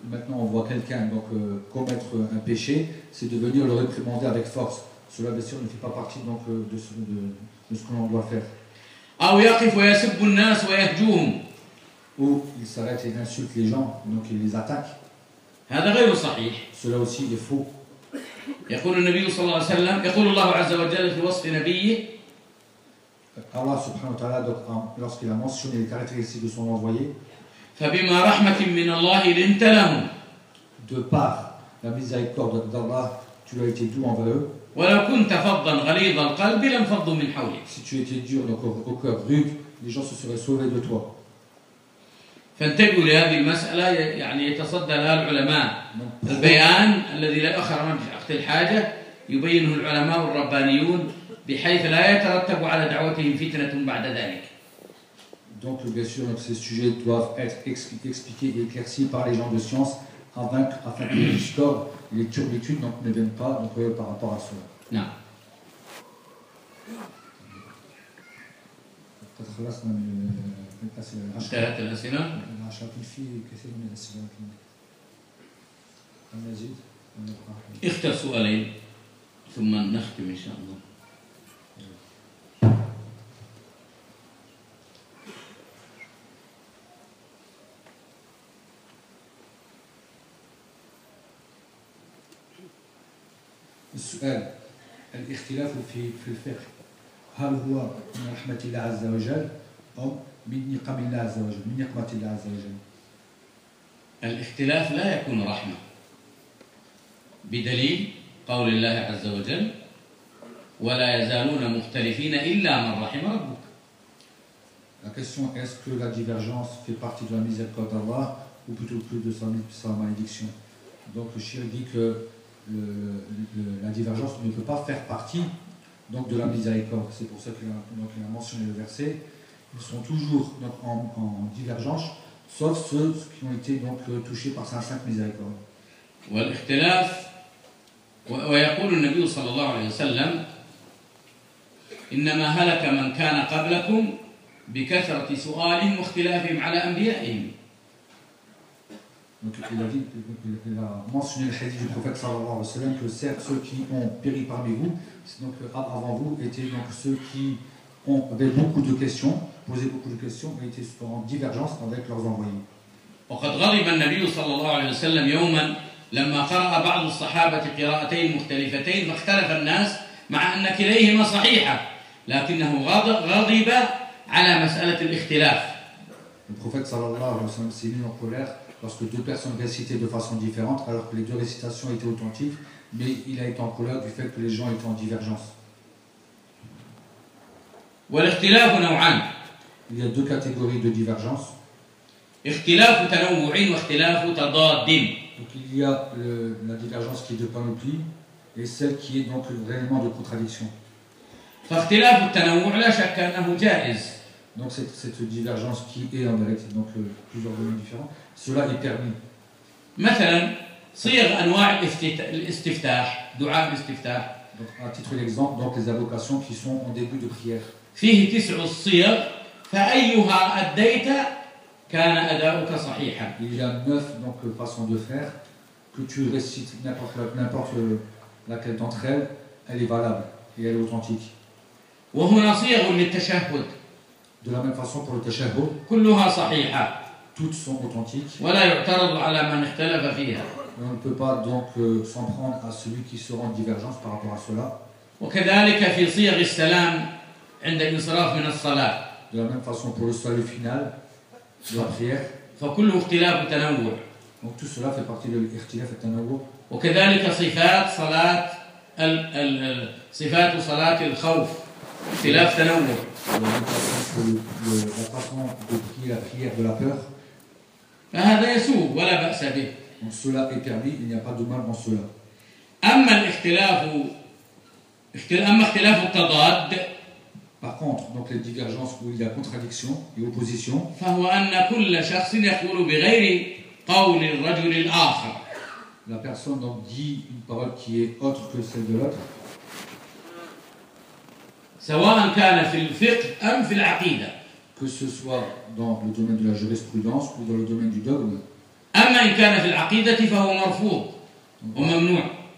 maintenant on voit quelqu'un donc euh, commettre un péché, c'est de venir le réprimander avec force. Cela bien sûr ne fait pas partie donc euh, de ce, de, de ce que l'on doit faire. أو يقف ويسب الناس ويهجوهم Ou il s'arrête et il insulte les gens, donc il les attaque. هذا غير صحيح Cela aussi est faux. يقول النبي صلى الله عليه وسلم يقول الله عز وجل في وصف نبيه الله سبحانه وتعالى donc en lorsqu'il a mentionné les caractéristiques de son فبما رحمة من الله لنت لهم de par la miséricorde d'Allah tu as été doux envers eux. ولو كنت فظا غليظ القلب لم فضوا من حولك. Si tu étais dur donc au, au cœur rude les gens se seraient sauvés de toi. فانتبهوا لهذه المسألة يعني يتصدى لها العلماء البيان الذي لا آخر منه وقت الحاجة يبينه العلماء الربانيون بحيث لا يترتب على دعوتهم فتنة بعد ذلك Donc, bien sûr, donc, ces sujets doivent être expli- expliqués et éclaircis par les gens de science afin, que- afin que les discordes, les turpitudes donc, ne viennent pas donc, euh, par rapport à cela. نعم قد خلصنا من الأسئلة العشرة انتهت الأسئلة العشرة لكن في كثير من الأسئلة لكن هل نزيد؟ اختر سؤالين ثم نختم إن شاء الله. السؤال الاختلاف في في الفقه هل هو من رحمة الله عز وجل أو من نقم الله عز وجل من نقمة الله عز وجل؟ الاختلاف لا يكون رحمة. بدليل قول الله عز وجل ولا يزالون مختلفين إلا من رحم ربك La question est-ce que la divergence fait partie de la miséricorde d'Allah ou plutôt que de sa, sa malédiction Donc le shir dit que le- le- la divergence ne peut pas faire partie donc, de la miséricorde. C'est pour ça qu'il a, donc, il a mentionné le verset. Ils sont toujours donc, en, en divergence, sauf ceux qui ont été donc, euh, touchés par sa sainte miséricorde. والاختلاف و- ويقول النبي صلى الله عليه وسلم إنما هلك من كان قبلكم بكثرة سؤالهم واختلافهم على أنبيائهم Donc il a, dit, il a mentionné le hadith du prophète sallallahu alayhi wa sallam que certes ceux qui ont péri parmi vous, donc euh, avant vous étaient donc ceux qui ont, avaient beaucoup de questions, posaient beaucoup de questions et étaient en divergence avec leurs envoyés. وقد غضب النبي صلى الله عليه وسلم يوما لما قرأ بعض الصحابة قراءتين مختلفتين فاختلف الناس مع أن كليهما صحيحة لكنه غض- غضب على مسألة الاختلاف Le prophète sallallahu alayhi wa sallam s'est mis en colère lorsque deux personnes récitaient de façon différente alors que les deux récitations étaient authentiques, mais il a été en colère du fait que les gens étaient en divergence. والاختلاف نوعان Il y a deux catégories de divergence. اختلاف تنوع واختلاف تضاد Donc il y a le- la divergence qui est de panoplie et celle qui est donc réellement de contradiction. فاختلاف التنوع لا شك أنه جائز Donc cette, cette divergence qui est en direct, donc euh, plusieurs domaines différents, cela est permis. مثلا صيغ أنواع الافتت- الاستفتاح دعاء الاستفتاح Donc à titre d'exemple, donc les invocations qui sont en début de prière. فيه تسع الصيغ فأيها أديت كان أداؤك صحيحا il y a neuf donc, euh, façons de faire. Que tu récites n'importe, laquelle d'entre elles, elle est valable et elle est authentique. De la même façon pour le tashahhud. Toutes sont authentiques. On ne peut pas donc euh, s'en prendre à celui qui se rend en divergence par rapport à cela. De la même façon pour le salut final. فكله اختلاف تنوع Donc tout cela fait partie de l'irtilaf et. وكذلك صفات صلاة ال ال صفات صلاة الخوف اختلاف تنوع la façon de prier la prière de la peur. فهذا يسوء ولا بأس به Donc cela est permis, il n'y a pas de mal dans cela. أما الاختلاف اختل- أما اختلاف التضاد Par contre, donc les divergences où il y a contradiction et opposition. La personne donc dit une parole qui est autre que celle de l'autre. Que ce soit dans le domaine de la jurisprudence ou dans le domaine du dogme.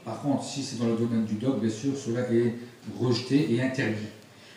Par contre, si c'est dans le domaine du dogme, bien sûr, cela est rejeté et interdit.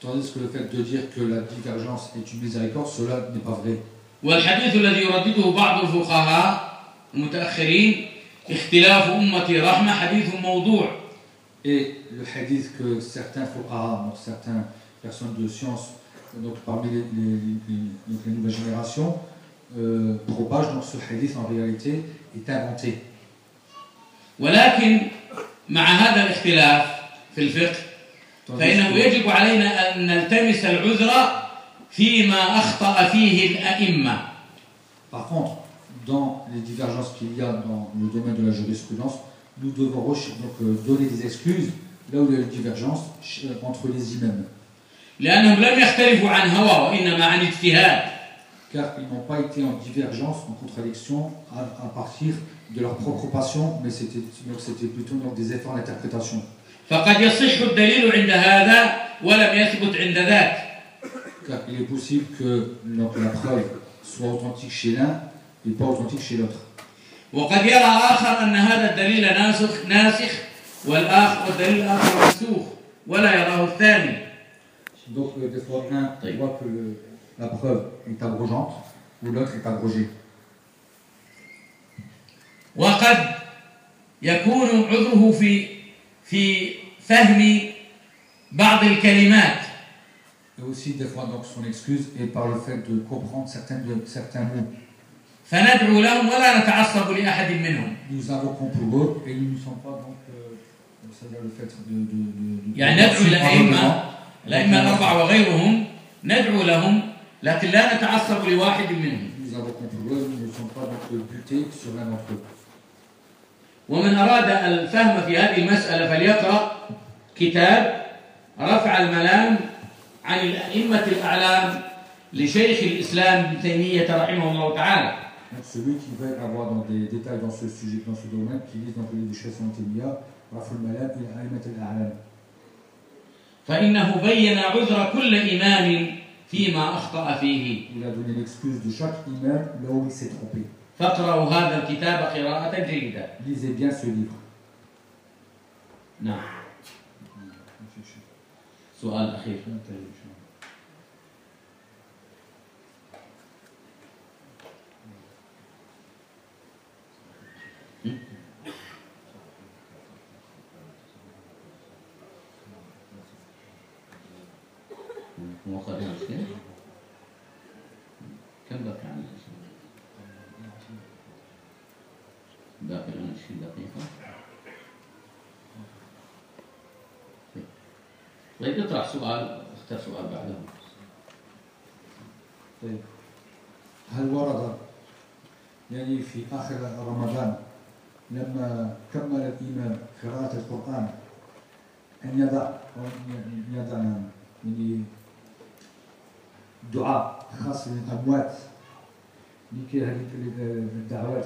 Tandis que le fait de dire que la divergence est une miséricorde, cela n'est pas vrai. والحديث الذي يردده بعض الفقهاء المتأخرين اختلاف أمتي رحمة حديث موضوع Et le hadith que certains fuqaha, donc certaines personnes de science, donc parmi les, les- les- donc les nouvelles générations, euh, propagent, donc ce hadith en réalité est inventé. ولكن مع هذا الاختلاف في الفقه Tandis فإنه que- يجب علينا أن نلتمس العذر فيما أخطأ فيه الأئمة Par contre, dans les divergences qu'il y a dans le domaine de la jurisprudence, nous devons reche- donc, euh, donner des excuses là où il y a une divergence ch- euh, entre les imams. لأنهم لم يختلفوا عن هوى وإنما عن اجتهاد Car ils n'ont pas été en divergence, en contradiction à, à partir de leur propre passion, mais c'était donc c'était plutôt donc, des efforts d'interprétation. فقد يصح الدليل عند هذا ولم يثبت عند ذاك Car il est possible que la preuve soit authentique chez l'un et pas authentique chez l'autre. وقد يرى آخر أن هذا الدليل ناسخ ناسخ والآخر والدليل الآخر منسوخ ولا يراه الثاني Donc euh, des fois, un Oui. voit que le- la preuve est abrogeante ou l'autre est abrogée. وقد يكون عذره في في فهم بعض الكلمات Et aussi des fois donc son excuse est par le fait de comprendre certains, de, certains mots. فندعو لهم ولا نتعصب لأحد منهم Nous invoquons pour eux et nous ne sommes pas donc euh, c'est-à-dire le fait de, de, de, يعني ندعو الأئمة. الأئمة الأربعة وغيرهم ندعو لهم لكن لا نتعصب لواحد منهم Nous invoquons pour eux, nous ne sommes pas donc butés sur l'un d'entre eux. ومن أراد الفهم في هذه المسألة فليقرأ كتاب رفع الملام عن الأئمة الأعلام لشيخ الإسلام ابن تيمية رحمه الله تعالى celui qui veut avoir dans des détails dans ce sujet, dans ce domaine, qui lise dans le livre du Cheikh Santémia, Raful Malab et Aïmat al-A'lam. فإنه بين عذر كل إمام فيما أخطأ فيه Il a donné l'excuse de chaque imam là où il s'est trompé. فاقرأوا هذا الكتاب قراءة جيدة. Lisez bien ce livre. نعم. سؤال أخير. وقد دقيقة طيب اطرح سؤال اختر سؤال بعده طيب. هل ورد يعني في آخر رمضان لما كمل الإمام قراءة القرآن أن يضع أن يضع يعني دعاء خاص للأموات لكي هذه الدعوات؟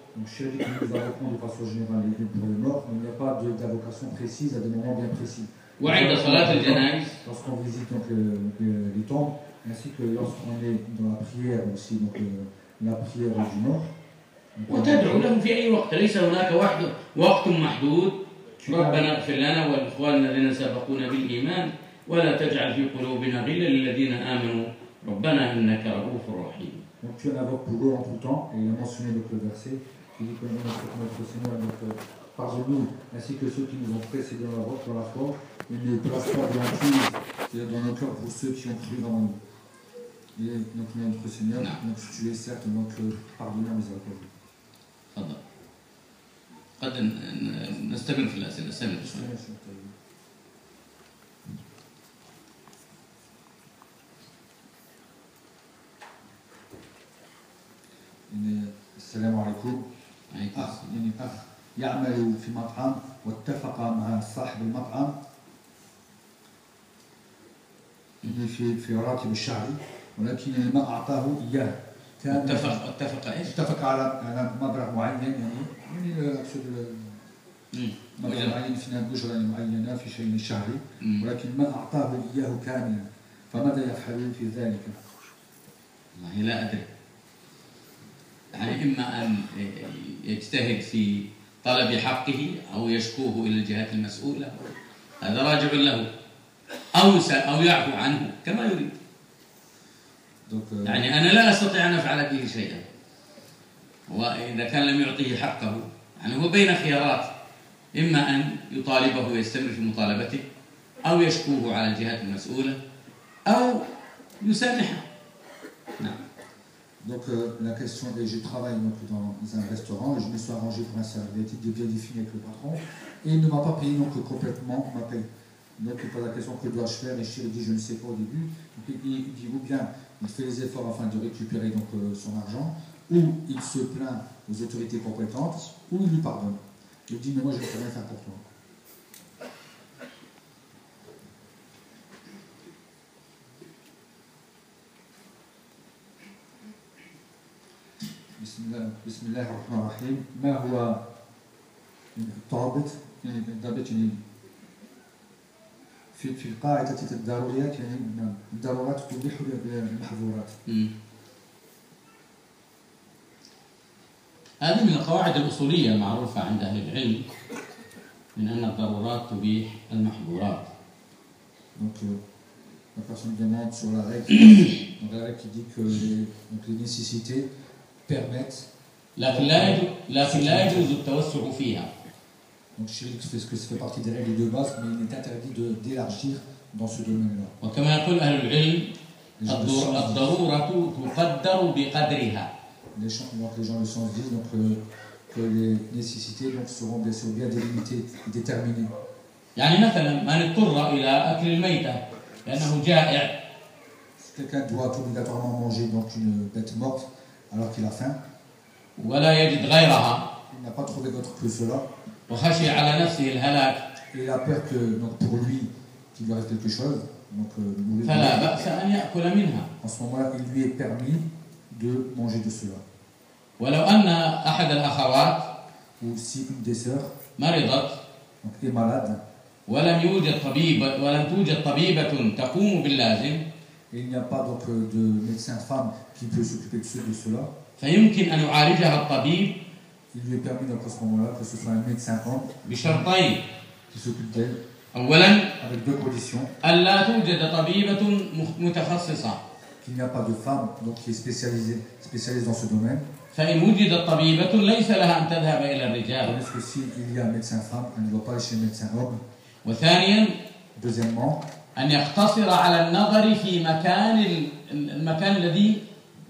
Donc, chez nous, nous invoquons de façon générale les- pour les morts, mais il n'y a pas de- d'invocation précise à des moments bien précis. وعند صلاة الجنائز Lorsqu'on visite donc, euh, euh, les tombes, ainsi que lorsqu'on est dans la prière aussi, donc euh, la prière du mort. on peut- وتدعو لهم في أي وقت ليس هناك وقت وقت محدود ربنا اغفر لنا ولإخواننا الذين سبقونا بالإيمان ولا تجعل في قلوبنا غلا للذين آمنوا ربنا إنك رؤوف رحيم Donc tu en invoques pour eux en tout temps, et il a mentionné donc, le verset qui dit que notre, notre Seigneur donc, euh, pardonne-nous, ainsi que ceux qui nous ont précédés dans la, voie- dans la foi, et ne place pas de hantise c'est-à-dire dans nos cœurs pour ceux qui ont cru dans nous. Et donc notre Seigneur, Non. donc, tu es certes notre pardonneur miséricordieux. تفضل قد ن- ن- نستمر في الأسئلة استمر شوي إن السلام عليكم السلام. يعني أخ يعمل في مطعم واتفق مع صاحب المطعم يعني في في راتب الشهري ولكن يعني ما أعطاه إياه كان اتفق اتفق إيش؟ اتفق على على مبلغ معين يعني يعني أقصد مم. مبلغ. معين في أجرة معينة في شيء شهري. ولكن ما أعطاه إياه كاملا فماذا يفعل في ذلك؟ والله لا أدري يعني إما أن يجتهد في طلب حقه أو يشكوه إلى الجهات المسؤولة؟ هذا راجع له. أو س- أو يعفو عنه كما يريد. Euh, يعني أنا لا أستطيع أن أفعل به شيئا. وإذا كان لم يعطيه حقه يعني هو بين خيارات. إما أن يطالبه ويستمر في مطالبته أو يشكوه على الجهات المسؤولة أو يسامحه. نعم. Donc euh, la question est, je travaille donc dans un restaurant, et je me suis arrangé pour un serviette de bien défini avec le patron, et il ne m'a pas payé donc complètement ma paye. Donc il pose la question que dois-je faire, et je lui dis je ne sais pas au début. Donc il, il dit ou bien il fait les efforts afin de récupérer donc euh, son argent, ou il se plaint aux autorités compétentes, ou il lui pardonne. Il dit mais moi je ne peux rien faire pour toi. بسم الله بسم الله الرحمن الرحيم. ما هو الضابط يعني الضابط يعني في في قاعدة الضروريات يعني الضرورات تبيح المحظورات. هذه من القواعد الأصولية المعروفة عند أهل العلم من أن الضرورات تبيح المحظورات. Donc euh, la personne demande sur la règle, la règle qui dit que les, donc les nécessités permettent, لكن لا يجوز لكن لا يجوز التوسع فيها donc Chiril fait ce que ça fait partie des règles de base, mais il est interdit de- d'élargir dans ce domaine-là. وكما يقول أهل العلم Les gens, le الضر- sens, الضرورة تقدر بقدرها les gens- donc les gens le sens disent donc, euh, que les nécessités donc, seront bien sûr bien délimitées et déterminées. يعني مثلا من اضطر إلى أكل الميتة لأنه جائع Si quelqu'un doit obligatoirement manger donc une bête morte alors qu'il a faim, ولا يجد غيرها il n'a pas trouvé d'autre que cela, وخشي على نفسه الهلاك il a peur que donc, pour lui qu'il lui arrive quelque chose, donc euh. فلا بأس أن يأكل منها En ce moment-là, il lui est permis de manger de cela. ولو أن أحد الأخوات Ou si une des sœurs مرضت donc, est malade ولم يوجد طبيب ولم توجد طبيبة تقوم باللازم il n'y a pas donc euh, de médecin femme qui peut s'occuper de, ce- de cela, فيمكن أن يعالجها الطبيب il lui est permis donc, à ce moment-là que ce soit un médecin homme بشرطين qui s'occupe d'elle أولا avec deux conditions ألا توجد طبيبة مخ- متخصصة qu'il n'y a pas de femme donc, qui est spécialisée, spécialisée dans ce domaine. فإن وجدت طبيبة ليس لها أن تذهب إلى الرجال Tandis que s'il y a un médecin femme, elle ne doit pas aller chez le médecin homme. وثانيا Deuxièmement, أن يقتصر على النظر في مكان ال- المكان الذي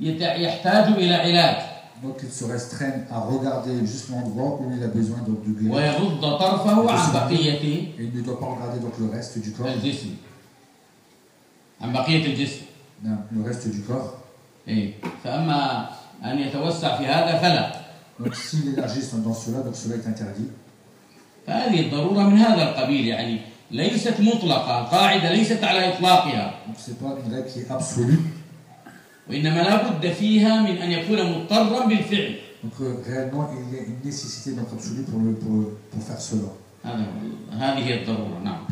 يحتاج إلى علاج donc il se restreigne à regarder juste l'endroit où il a besoin donc. ويغض طرفه عن بقية Et il ne doit pas regarder donc, le reste du corps. الجسم عن بقية الجسم Non, le reste du corps. إيه. فأما أن يتوسع في هذا فلا Donc s'il élargit dans cela, donc cela est interdit. فهذه الضرورة من هذا القبيل يعني ليست مطلقة قاعدة ليست على إطلاقها وإنما لا بد فيها من أن يكون مضطرا بالفعل Donc euh, réellement, il y a une nécessité d'être absolu pour, le, pour, pour faire cela. هذه الضرورة نعم.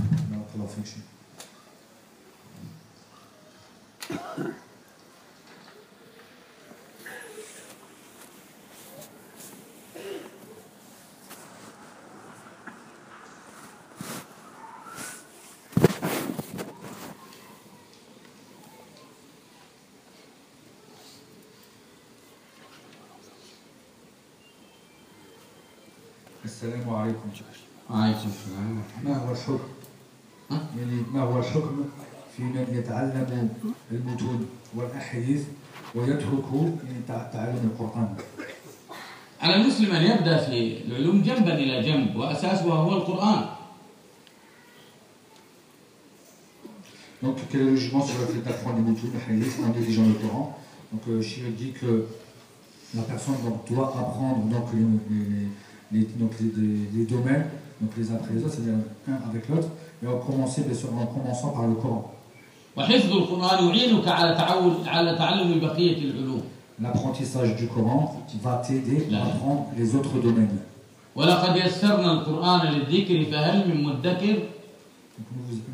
وعليكم السلام ما هو الحكم ها؟ يعني ما هو الحكم في من يتعلم المتون والأحاديث ويترك يعني تع- تعلم القرآن على المسلم أن يبدأ في العلوم جنبا إلى جنب وأساسها هو القرآن Donc, quel est le jugement sur le fait d'apprendre les moutons, les hadiths, en négligeant le Coran Donc, euh, Chiré dit que la personne donc, doit apprendre donc, les, les- les- donc, les, les- les domaines, donc les uns après les autres, c'est-à-dire un avec l'autre, et en commençant, en commençant par le Coran. L'apprentissage du Coran va t'aider à apprendre les autres domaines.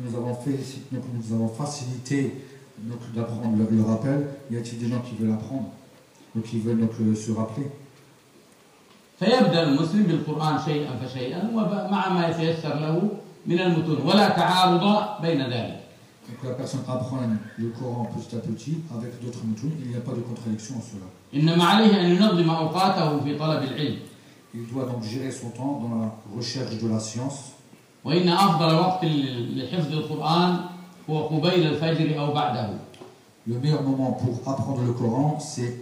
Nous, avons nous avons facilité d'apprendre le, le, rappel. Y a-t-il des gens qui veulent apprendre, donc qui veulent donc, euh, se rappeler? فيبدأ المسلم بالقرآن شيئا فشيئا ومع ما يتيسر له من المتون ولا تعارض بين ذلك Donc la personne apprend le Coran petit à petit avec d'autres moutons, il n'y a pas de contradiction en cela. إنما عليه أن ينظم أوقاته في طلب العلم Il doit donc gérer son temps dans la recherche de la science. وإن أفضل وقت لحفظ القرآن هو قبيل الفجر أو بعده Le meilleur moment pour apprendre le Coran, c'est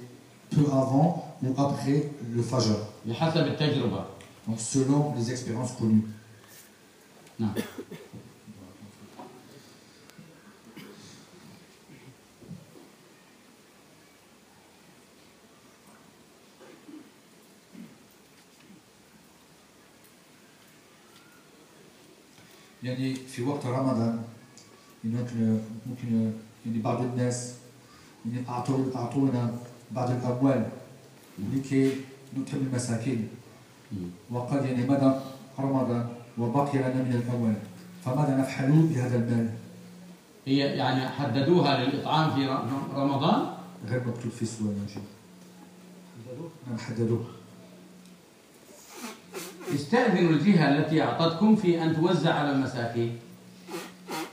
peu avant ou après le Fajr. بحسب التجربة Donc selon les expériences connues. نعم يعني في وقت رمضان يمكن ممكن يعني بعض الناس يعني أعطوا أعطونا بعض الأموال لكي نطعم المساكين. وقال يعني مدى رمضان وبقي لنا من الأموال. فماذا نفعل بهذا المال؟ هي يعني حددوها للإطعام في رمضان؟ غير مكتوب في السؤال يا شيخ نعم حددوه. استأذنوا الجهة التي أعطتكم في أن توزع على المساكين.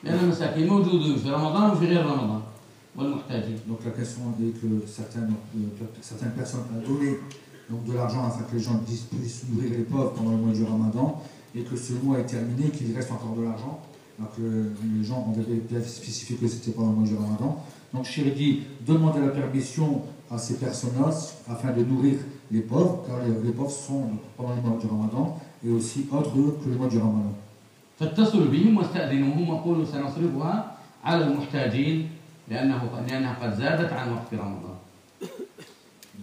لأن المساكين موجودون في رمضان وفي غير رمضان. والمحتاجين. Donc la question est que certaines, euh, certaines personnes ont donné donc, de l'argent afin que les gens puissent- puissent nourrir les pauvres pendant le mois du ramadan et que ce mois est terminé, qu'il reste encore de l'argent, alors que les gens ont bien spécifié que c'était pendant le mois du ramadan. Donc Chéri dit demander la permission à ces personnes-là afin de nourrir les pauvres, car les, les pauvres sont pendant le mois du ramadan et aussi autres que le mois du ramadan. فاتصلوا بهم واستأذنوهم وقولوا سنصرفها على المحتاجين لأنه لأنها قد زادت عن وقت رمضان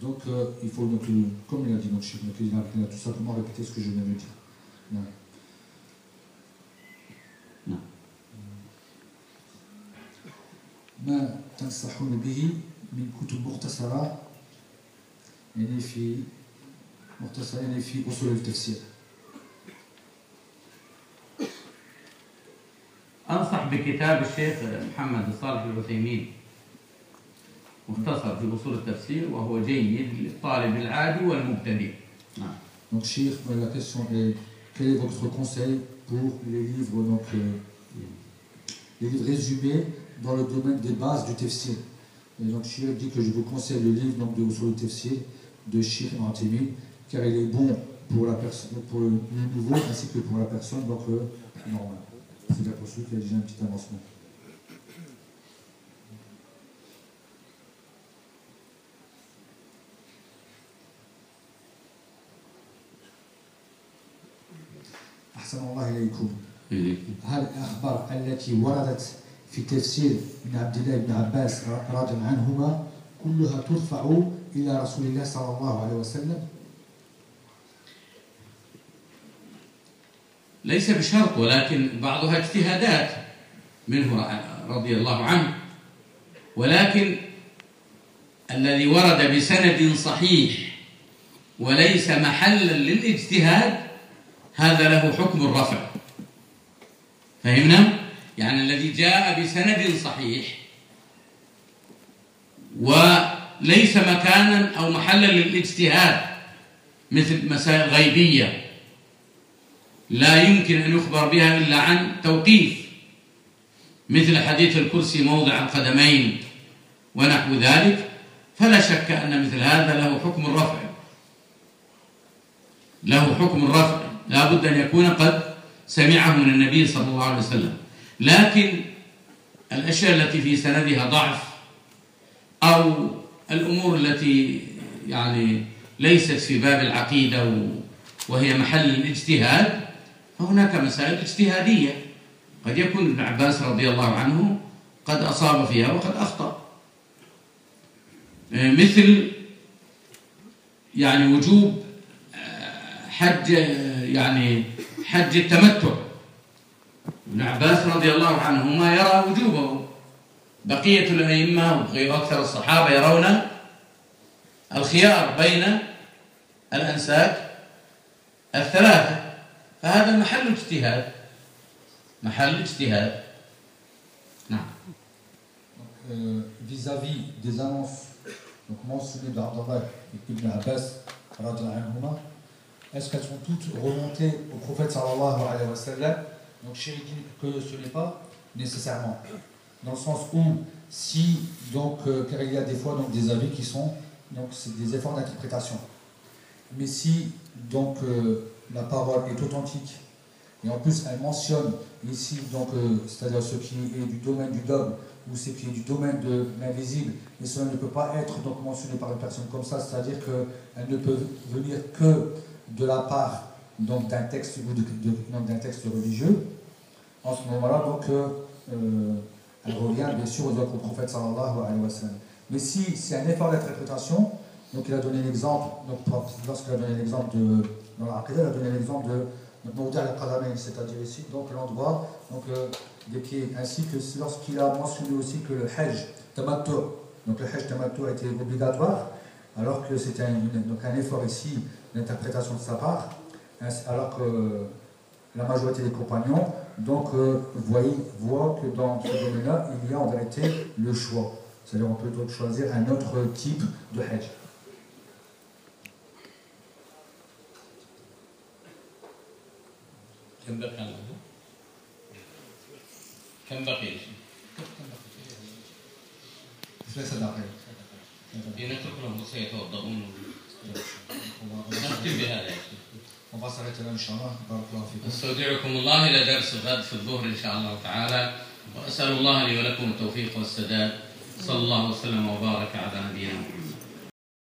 Donc euh, il faut, donc, euh, comme il a dit, donc, Cheikh, donc, il, a, il a tout simplement répété ce que je viens de dire. Ouais. نعم ما تنصحون به من كتب مختصرة يعني في مختصرة يعني في أصول التفسير أنصح بكتاب الشيخ محمد الصالح العثيمين مختصر في أصول التفسير وهو جيد للطالب العادي والمبتدئ نعم Donc Cheikh, euh, la question est quel est votre conseil pour les livres, donc, euh, les livres résumés dans le domaine des bases du tafsir Et donc Cheikh dit que je vous conseille le livre donc, de Usul tafsir de Cheikh Martimi car il est bon pour, la personne, pour le, le nouveau ainsi que pour la personne donc, euh, normale. C'est-à-dire pour celui qui a déjà un petit avancement. أحسن الله إليكم. هل الأخبار التي وردت في تفسير من عبد الله بن عباس رضي الله عنهما كلها ترفع إلى رسول الله صلى الله عليه وسلم. ليس بشرط ولكن بعضها اجتهادات منه رضي الله عنه. ولكن الذي ورد بسند صحيح وليس محلا للاجتهاد هذا له حكم الرفع. فهمنا؟ يعني الذي جاء بسند صحيح وليس مكانا أو محلا للاجتهاد مثل مسائل غيبية لا يمكن أن يخبر بها إلا عن توقيف مثل حديث الكرسي موضع القدمين ونحو ذلك فلا شك أن مثل هذا له حكم الرفع. له حكم الرفع. لا بد أن يكون قد سمعه من النبي صلى الله عليه وسلم. لكن الأشياء التي في سندها ضعف أو الأمور التي يعني ليست في باب العقيدة وهي محل الاجتهاد فهناك مسائل اجتهادية. قد يكون ابن عباس رضي الله عنه قد أصاب فيها وقد أخطأ. مثل يعني وجوب حج يعني حج التمتع. ابن عباس رضي الله عنهما يرى وجوبه. بقية الأئمة وأكثر الصحابة يرون الخيار بين الأنساك الثلاثة. فهذا محل اجتهاد. محل اجتهاد. نعم. Vis-à-vis des annonces donc mentionnées d'Abdallah et Ibn Abbas est-ce qu'elles sont toutes remontées au prophète sallallahu alayhi wa sallam? Donc dit que ce n'est pas nécessairement. Dans le sens où si donc euh, car il y a des fois donc des avis qui sont donc c'est des efforts d'interprétation. Mais si donc euh, la parole est authentique et en plus elle mentionne ici donc euh, c'est-à-dire ce qui est du domaine du dogme ou ce qui est du domaine de l'invisible et cela ne peut pas être donc mentionné par une personne comme ça c'est-à-dire qu'elle ne peut venir que de la part donc d'un texte ou d'un texte religieux en ce moment-là donc elle revient bien sûr aux autres prophètes sallallahu alayhi wa sallam. Mais si c'est un effort d'interprétation donc il a donné l'exemple, donc lorsqu'il a donné l'exemple de, dans l'Aqidah, il a donné l'exemple de c'est-à-dire ici, donc l'endroit donc, euh, des pieds, ainsi que lorsqu'il a mentionné aussi que le Hajj Tamattu, donc le Hajj Tamattu été obligatoire, alors que c'était un, donc un effort ici d'interprétation de sa part, alors que la majorité des compagnons donc euh, voyez, voient que dans ce domaine-là, il y a en vérité le choix. C'est-à-dire on peut donc choisir un autre type de Hajj. كم بقي عنده؟ كم بقي؟ ثلاث دقائق نترك لهم سيتوضؤون نختم بهذا On va s'arrêter là, Inch'Allah. استودعكم الله إلى درس غد في الظهر إن شاء الله تعالى وأسأل الله لي ولكم التوفيق والسداد صلى الله وسلم وبارك على نبينا محمد